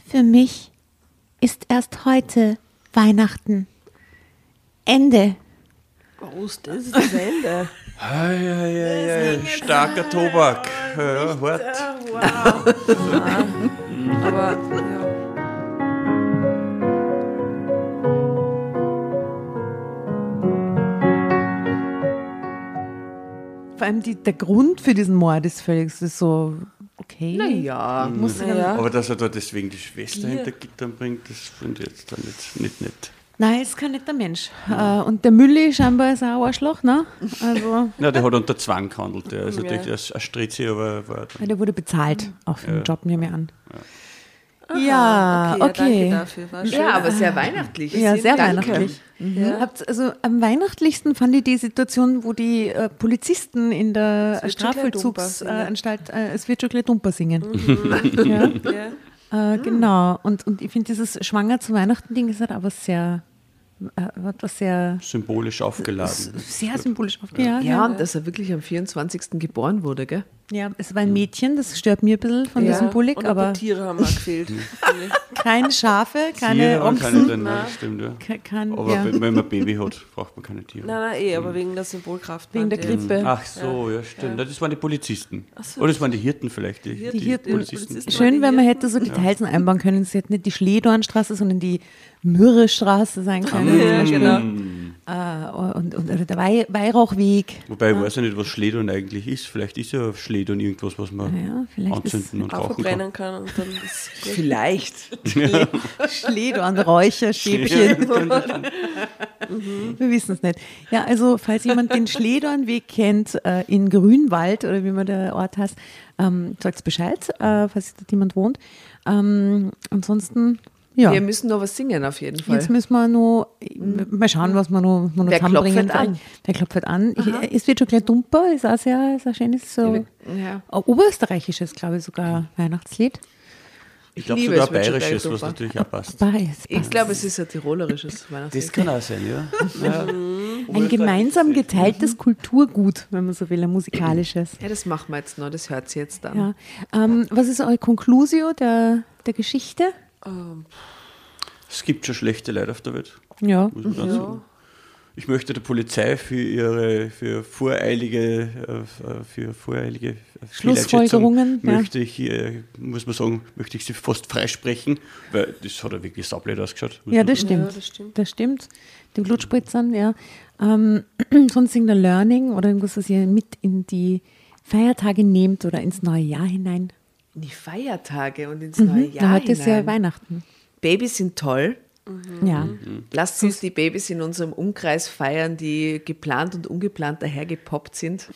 für mich ist erst heute Weihnachten. Ende. Prost, das ist das Ende. Ei, ei, ei, ei. Starker Tobak. Ja, hart. Aber ja. Vor allem die, der Grund für diesen Mord ist völlig so, okay. Naja. Muss Naja. Aber dass er da deswegen die Schwester hinter Gittern bringt, das finde ich jetzt dann nicht, nicht nett. Nein, ist kein netter Mensch. Äh, und der Mülli scheinbar ist auch ein Arschloch, ne? Also, *laughs* Ja, der hat unter Zwang gehandelt. Der. Also Ja. der, der ein Stritzi, aber war ja, der wurde bezahlt, auch für den Ja. Job, nehme ich an. Aha, Ja, okay. okay. Ja, danke dafür. War schön. Ja, aber sehr weihnachtlich. Ja, sehr Danke. weihnachtlich. Ja. Habt, also am weihnachtlichsten fand ich die Situation, wo die äh, Polizisten in der. Strafvollzugsanstalt äh, es wird Schokolade Dumper singen. Mhm. *laughs* Ja. Äh, Genau. Und, und ich finde, dieses Schwanger zu Weihnachten-Ding ist halt aber sehr, äh, hat was sehr, symbolisch aufgeladen. sehr symbolisch aufgehört. Ja, und dass er wirklich am 24. geboren wurde, gell? Ja, es war ein Mädchen, das stört mir ein bisschen von der Symbolik, und aber Tiere haben auch *laughs* gefehlt. keine Schafe, keine Tiere keine Ochsen. dann, nein, das stimmt, ja. ke- kein, Aber ja, wenn man ein Baby hat, braucht man keine Tiere. nein, nein, eh, aber wegen der Symbolkraft. wegen der. Grippe. Ach so, ja, stimmt. Das waren die Polizisten. so. Oder das waren die Hirten vielleicht, die, Die die, Hirten. Polizisten. Polizisten. Schön, wenn man hätte so Details einbauen können. Es hätte nicht die Schledornstraße, sondern die Mürrestraße sein können. Ja, genau. Äh, und, und oder der Wei Weihrauchweg. Wobei ich weiß ja nicht, was Schledorn eigentlich ist. Vielleicht ist ja Schledorn irgendwas, was man Ja, anzünden und Auch rauchen kann. kann und dann ist *laughs* gut. Vielleicht. Schledorn, Räucherstäbchen. Wir wissen es nicht. Ja, also falls jemand den Schledornweg kennt äh, in Grünwald oder wie man der Ort heißt, ähm, sagt Bescheid, äh, falls dort jemand wohnt. Ähm, ansonsten ja. Wir müssen noch was singen auf jeden Fall. Jetzt müssen wir noch mal schauen, was wir noch, was wir noch Wer zusammenbringen. klopft an? Wer klopft an? Ich, es wird schon gleich dumper, ist auch sehr, sehr schönes, so Ja. oberösterreichisches, glaube ich, sogar Weihnachtslied. Ich glaube sogar es, bayerisches, was natürlich auch passt. Beides Ich glaube, es ist ein tirolerisches Weihnachtslied. Das kann auch sein, ja. ja. Ein gemeinsam geteiltes Kulturgut, wenn man so will, ein musikalisches. Ja, das machen wir jetzt noch, das hört sie jetzt an. Ja. Ähm, was ist eure Conclusio der, der Geschichte? Es gibt schon schlechte Leute auf der Welt. Ja. muss man dann sagen. Ich möchte der Polizei für ihre für voreilige äh, für voreilige Schlussfolgerungen, Fehleinschätzung ja. möchte ich äh, muss man sagen möchte ich sie fast freisprechen, weil das hat ja wirklich saublöd ausgeschaut. Ja, das. Ja, das stimmt. Das stimmt. Die Blutspritzern, ja. Ähm, *clears throat* sonst irgendein Learning oder irgendwas, was ihr mit in die Feiertage nehmt oder ins neue Jahr hinein? In die Feiertage und ins neue Mhm. Jahr Ja, heute ist ja hinein. Weihnachten. Babys sind toll. Ja. Lasst uns die Babys in unserem Umkreis feiern, die geplant und ungeplant dahergepoppt sind.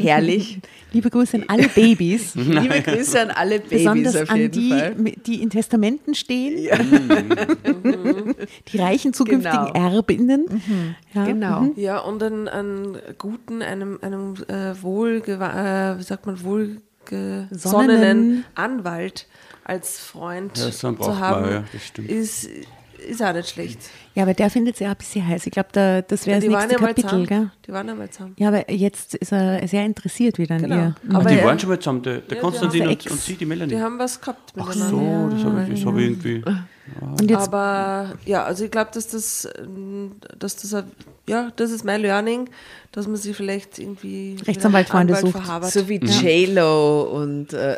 Herrlich. Liebe Grüße an alle Babys. *laughs* Liebe Grüße an alle Babys Besonders auf an jeden die, Fall. die in Testamenten stehen. *laughs* die reichen zukünftigen Genau. Erbinnen. Ja. Genau. Ja, und einen, einen guten, einem, einem äh, wohlgewa- äh, wie sagt man, wohlgesonnenen Sonnenen. Anwalt als Freund Ja, zu haben, man, ja, das stimmt. ist, ist auch nicht schlecht. Ja, aber der findet es ja ein bisschen heiß. Ich glaube, da, das wäre das die waren nächste ja Kapitel, zusammen. gell? Die waren ja mal zusammen. Ja, aber jetzt ist er sehr interessiert wieder an Genau. ihr. Aber die ja, waren schon mal zusammen, der, der Ja, die Konstantin und, und sie, die Melanie. die haben was gehabt Ach miteinander. so, das habe ich, das hab ich irgendwie. Und jetzt Aber ja, also ich glaube, dass das, ähm, dass das, ein- ja, das ist mein Learning, dass man sich vielleicht irgendwie Rechtsanwaltfreunde Anwalt sucht. verhabert. So wie J-Lo und äh,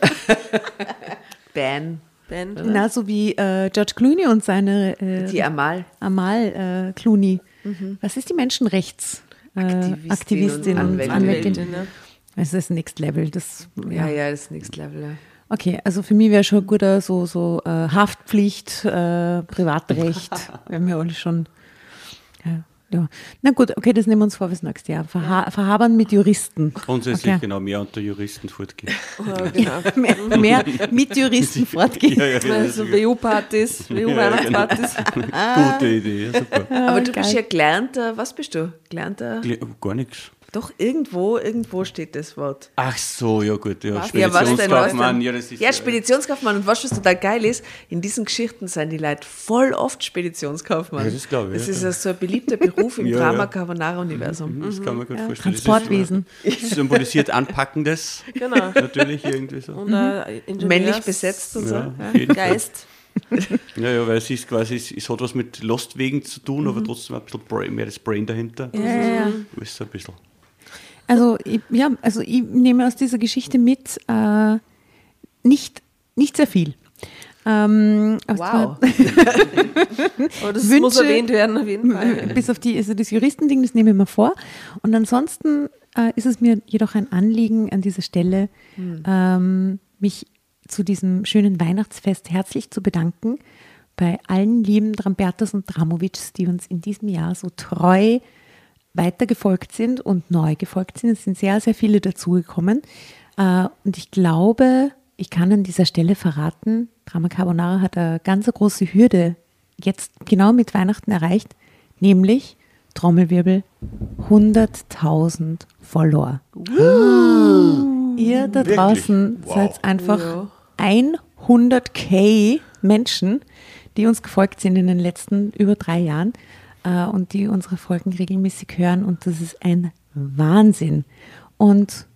*laughs* Ben, Ben. genauso wie äh, George Clooney und seine äh, die Amal. Amal äh, Clooney. Was ist die Menschenrechts? Äh, Aktivistin Aktivistin, und und Anwältin. Anwältin. Anwältin, ne? Es ist Next Level. Das, Ja, ja. ja, das ist Next Level. Ja. Okay, also für mich wäre schon ein guter so, so äh, Haftpflicht, äh, Privatrecht. wir haben ja alle schon. Ja, ja. Na gut, okay, das nehmen wir uns vor fürs nächste Jahr. Verha verhabern mit Juristen. Grundsätzlich Okay. genau mehr unter Juristen fortgehen. *laughs* Ja, genau. *laughs* mehr, mehr mit Juristen fortgehen. ja, ja, *laughs* ja, Also WU-Partys, WU-Weihnachtspartys. Gute Idee, super. Aber du geil. bist ja gelernter, was bist du? Gelernter? Gle- Gar nichts. Doch, irgendwo, irgendwo steht das Wort. Ach so, ja gut, ja. Ja, was denn, was Speditionskaufmann, denn? ja, das ist ja, Speditionskaufmann. Und was, was total geil ist, in diesen Geschichten sind die Leute voll oft Speditionskaufmann. Ja, das glaube ich, Das ja. ist ja so ein beliebter Beruf im *laughs* Ja, Drama ja. Carbonara-Universum. Das kann man gut vorstellen. Das Transportwesen. Ist, symbolisiert Anpackendes. *laughs* Genau. Natürlich irgendwie so. Und äh, Männlich besetzt und so. Geist. *laughs* Ja, ja, weil es ist quasi, es, es hat was mit Lostwegen zu tun, aber trotzdem ein bisschen Brain, mehr das Brain dahinter. Ja, ja, ja. Ist so ein bisschen. Also, ich, ja, also ich nehme aus dieser Geschichte mit äh, nicht, nicht sehr viel. Ähm, Wow. *laughs* Aber das Wünsche- muss erwähnt werden, auf jeden Fall. bis auf die, also das Juristending, das nehme ich mir vor. Und ansonsten äh, ist es mir jedoch ein Anliegen an dieser Stelle, ähm, mich zu diesem schönen Weihnachtsfest herzlich zu bedanken bei allen lieben Drambertas und Dramovics, die uns in diesem Jahr so treu weitergefolgt sind und neu gefolgt sind. Es sind sehr, sehr viele dazugekommen. Äh, und ich glaube, ich kann an dieser Stelle verraten, Drama Carbonara hat eine ganz große Hürde jetzt genau mit Weihnachten erreicht, nämlich Trommelwirbel 100.000 Follower. Ihr da Wirklich? draußen Wow. seid einfach Ja. 100k Menschen, die uns gefolgt sind in den letzten über drei Jahren äh, und die unsere Folgen regelmäßig hören. Und das ist ein Wahnsinn. Und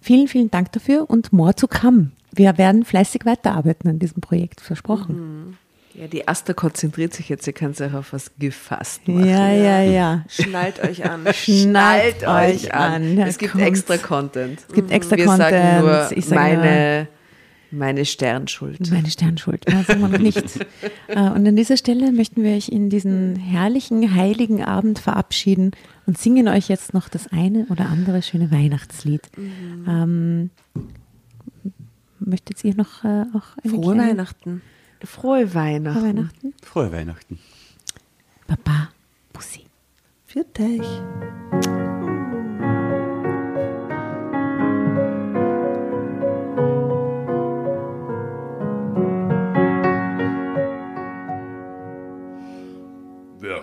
vielen, vielen Dank dafür und more to come. Wir werden fleißig weiterarbeiten an diesem Projekt, versprochen. Ja, die Asta konzentriert sich jetzt, ihr könnt sich auf was gefasst machen. Ja, ja, ja. Schnallt euch an. *laughs* Schnallt euch an. Ja, Es gibt kommt. extra Content. Es gibt extra Wir Content. sagen nur ich sage meine, meine Sternschuld. Meine Sternschuld, ja, sagen wir noch nicht. Und an dieser Stelle möchten wir euch in diesen herrlichen, heiligen Abend verabschieden und singen euch jetzt noch das eine oder andere schöne Weihnachtslied. Ähm, möchtet ihr noch äh, auch eine Frohe kleine- Weihnachten. Frohe Weihnachten. Frohe Weihnachten? Frohe Weihnachten. Baba, Bussi. Für dich.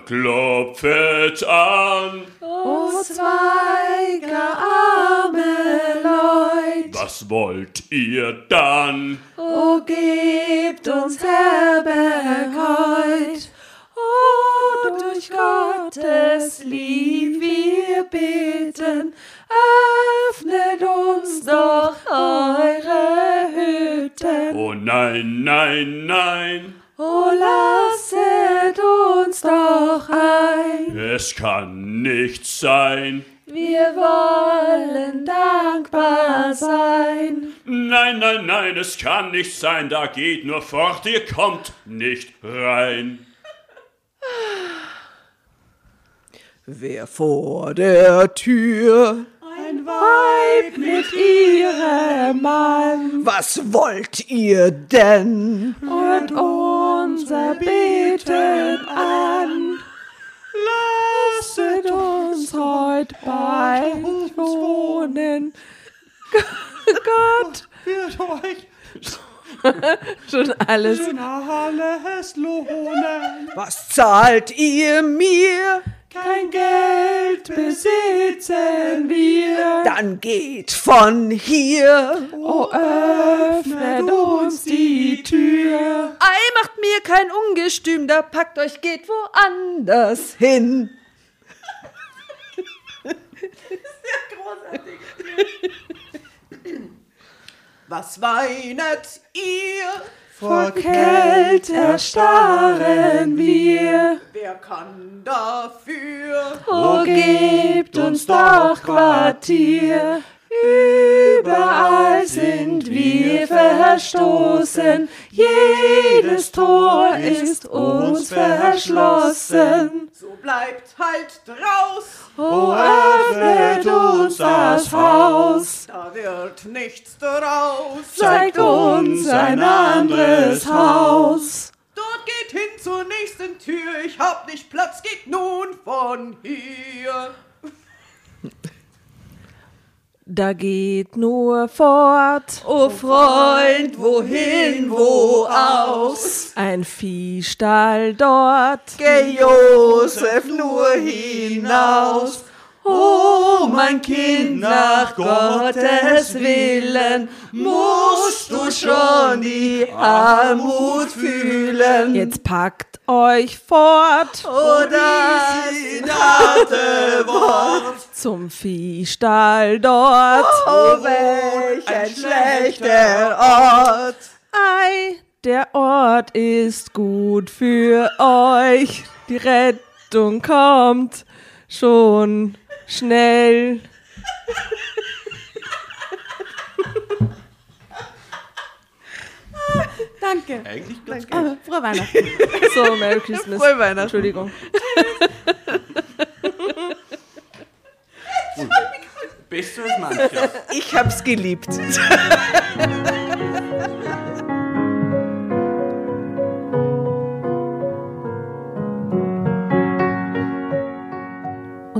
Haltet an. O zwei gar arme Leut, Was wollt ihr dann? o gebt uns Herberg heut. O durch Gottes Lieb wir bitten, öffnet uns doch eure Hütten. Oh nein, nein, nein, O lasset uns doch ein, es kann nicht sein. wir wollen dankbar sein. Nein, nein, nein, es kann nicht sein, da geht nur fort, ihr kommt nicht rein. Wer vor der Tür? Ein Weib mit ihrem Mann Was wollt ihr denn? und unser Beten an. Lasset uns heut bei euch wohnen. Gott *laughs* Wird euch *laughs* schon alles. alles lohnen. Was zahlt ihr mir? Kein Geld besitzen wir. Dann geht von hier. Oh, öffnet uns die Tür. Ei, macht mir kein Ungestüm, da packt euch, geht woanders hin. Was weinet ihr? Vor Kälte erstarren wir. Wer kann dafür? Oh, gebt uns doch Quartier. Überall sind wir verstoßen. Jedes Tor ist uns verschlossen. So bleibt halt draus. Oh, öffnet uns das Haus. Da wird nichts draus. Zeigt uns ein anderes Haus. Dort geht hin zur nächsten Tür. Ich hab nicht Platz, geht nun von hier. Da geht nur fort. Oh Freund, wohin, wo aus? Ein Viehstall dort. Geh Josef nur hinaus. Oh, mein Kind, nach Gottes Willen musst du schon die Armut fühlen. Jetzt packt euch fort Oh, das harte Wort. zum Viehstall dort. Oh, welch ein schlechter Ort. Ei, der Ort ist gut für euch. Die Rettung kommt schon schnell. Danke. Eigentlich ganz gut. Ah, frohe Weihnachten. *laughs* So, Merry Christmas. Frohe Weihnachten. Entschuldigung. Besser als manches. Ich hab's geliebt. *laughs*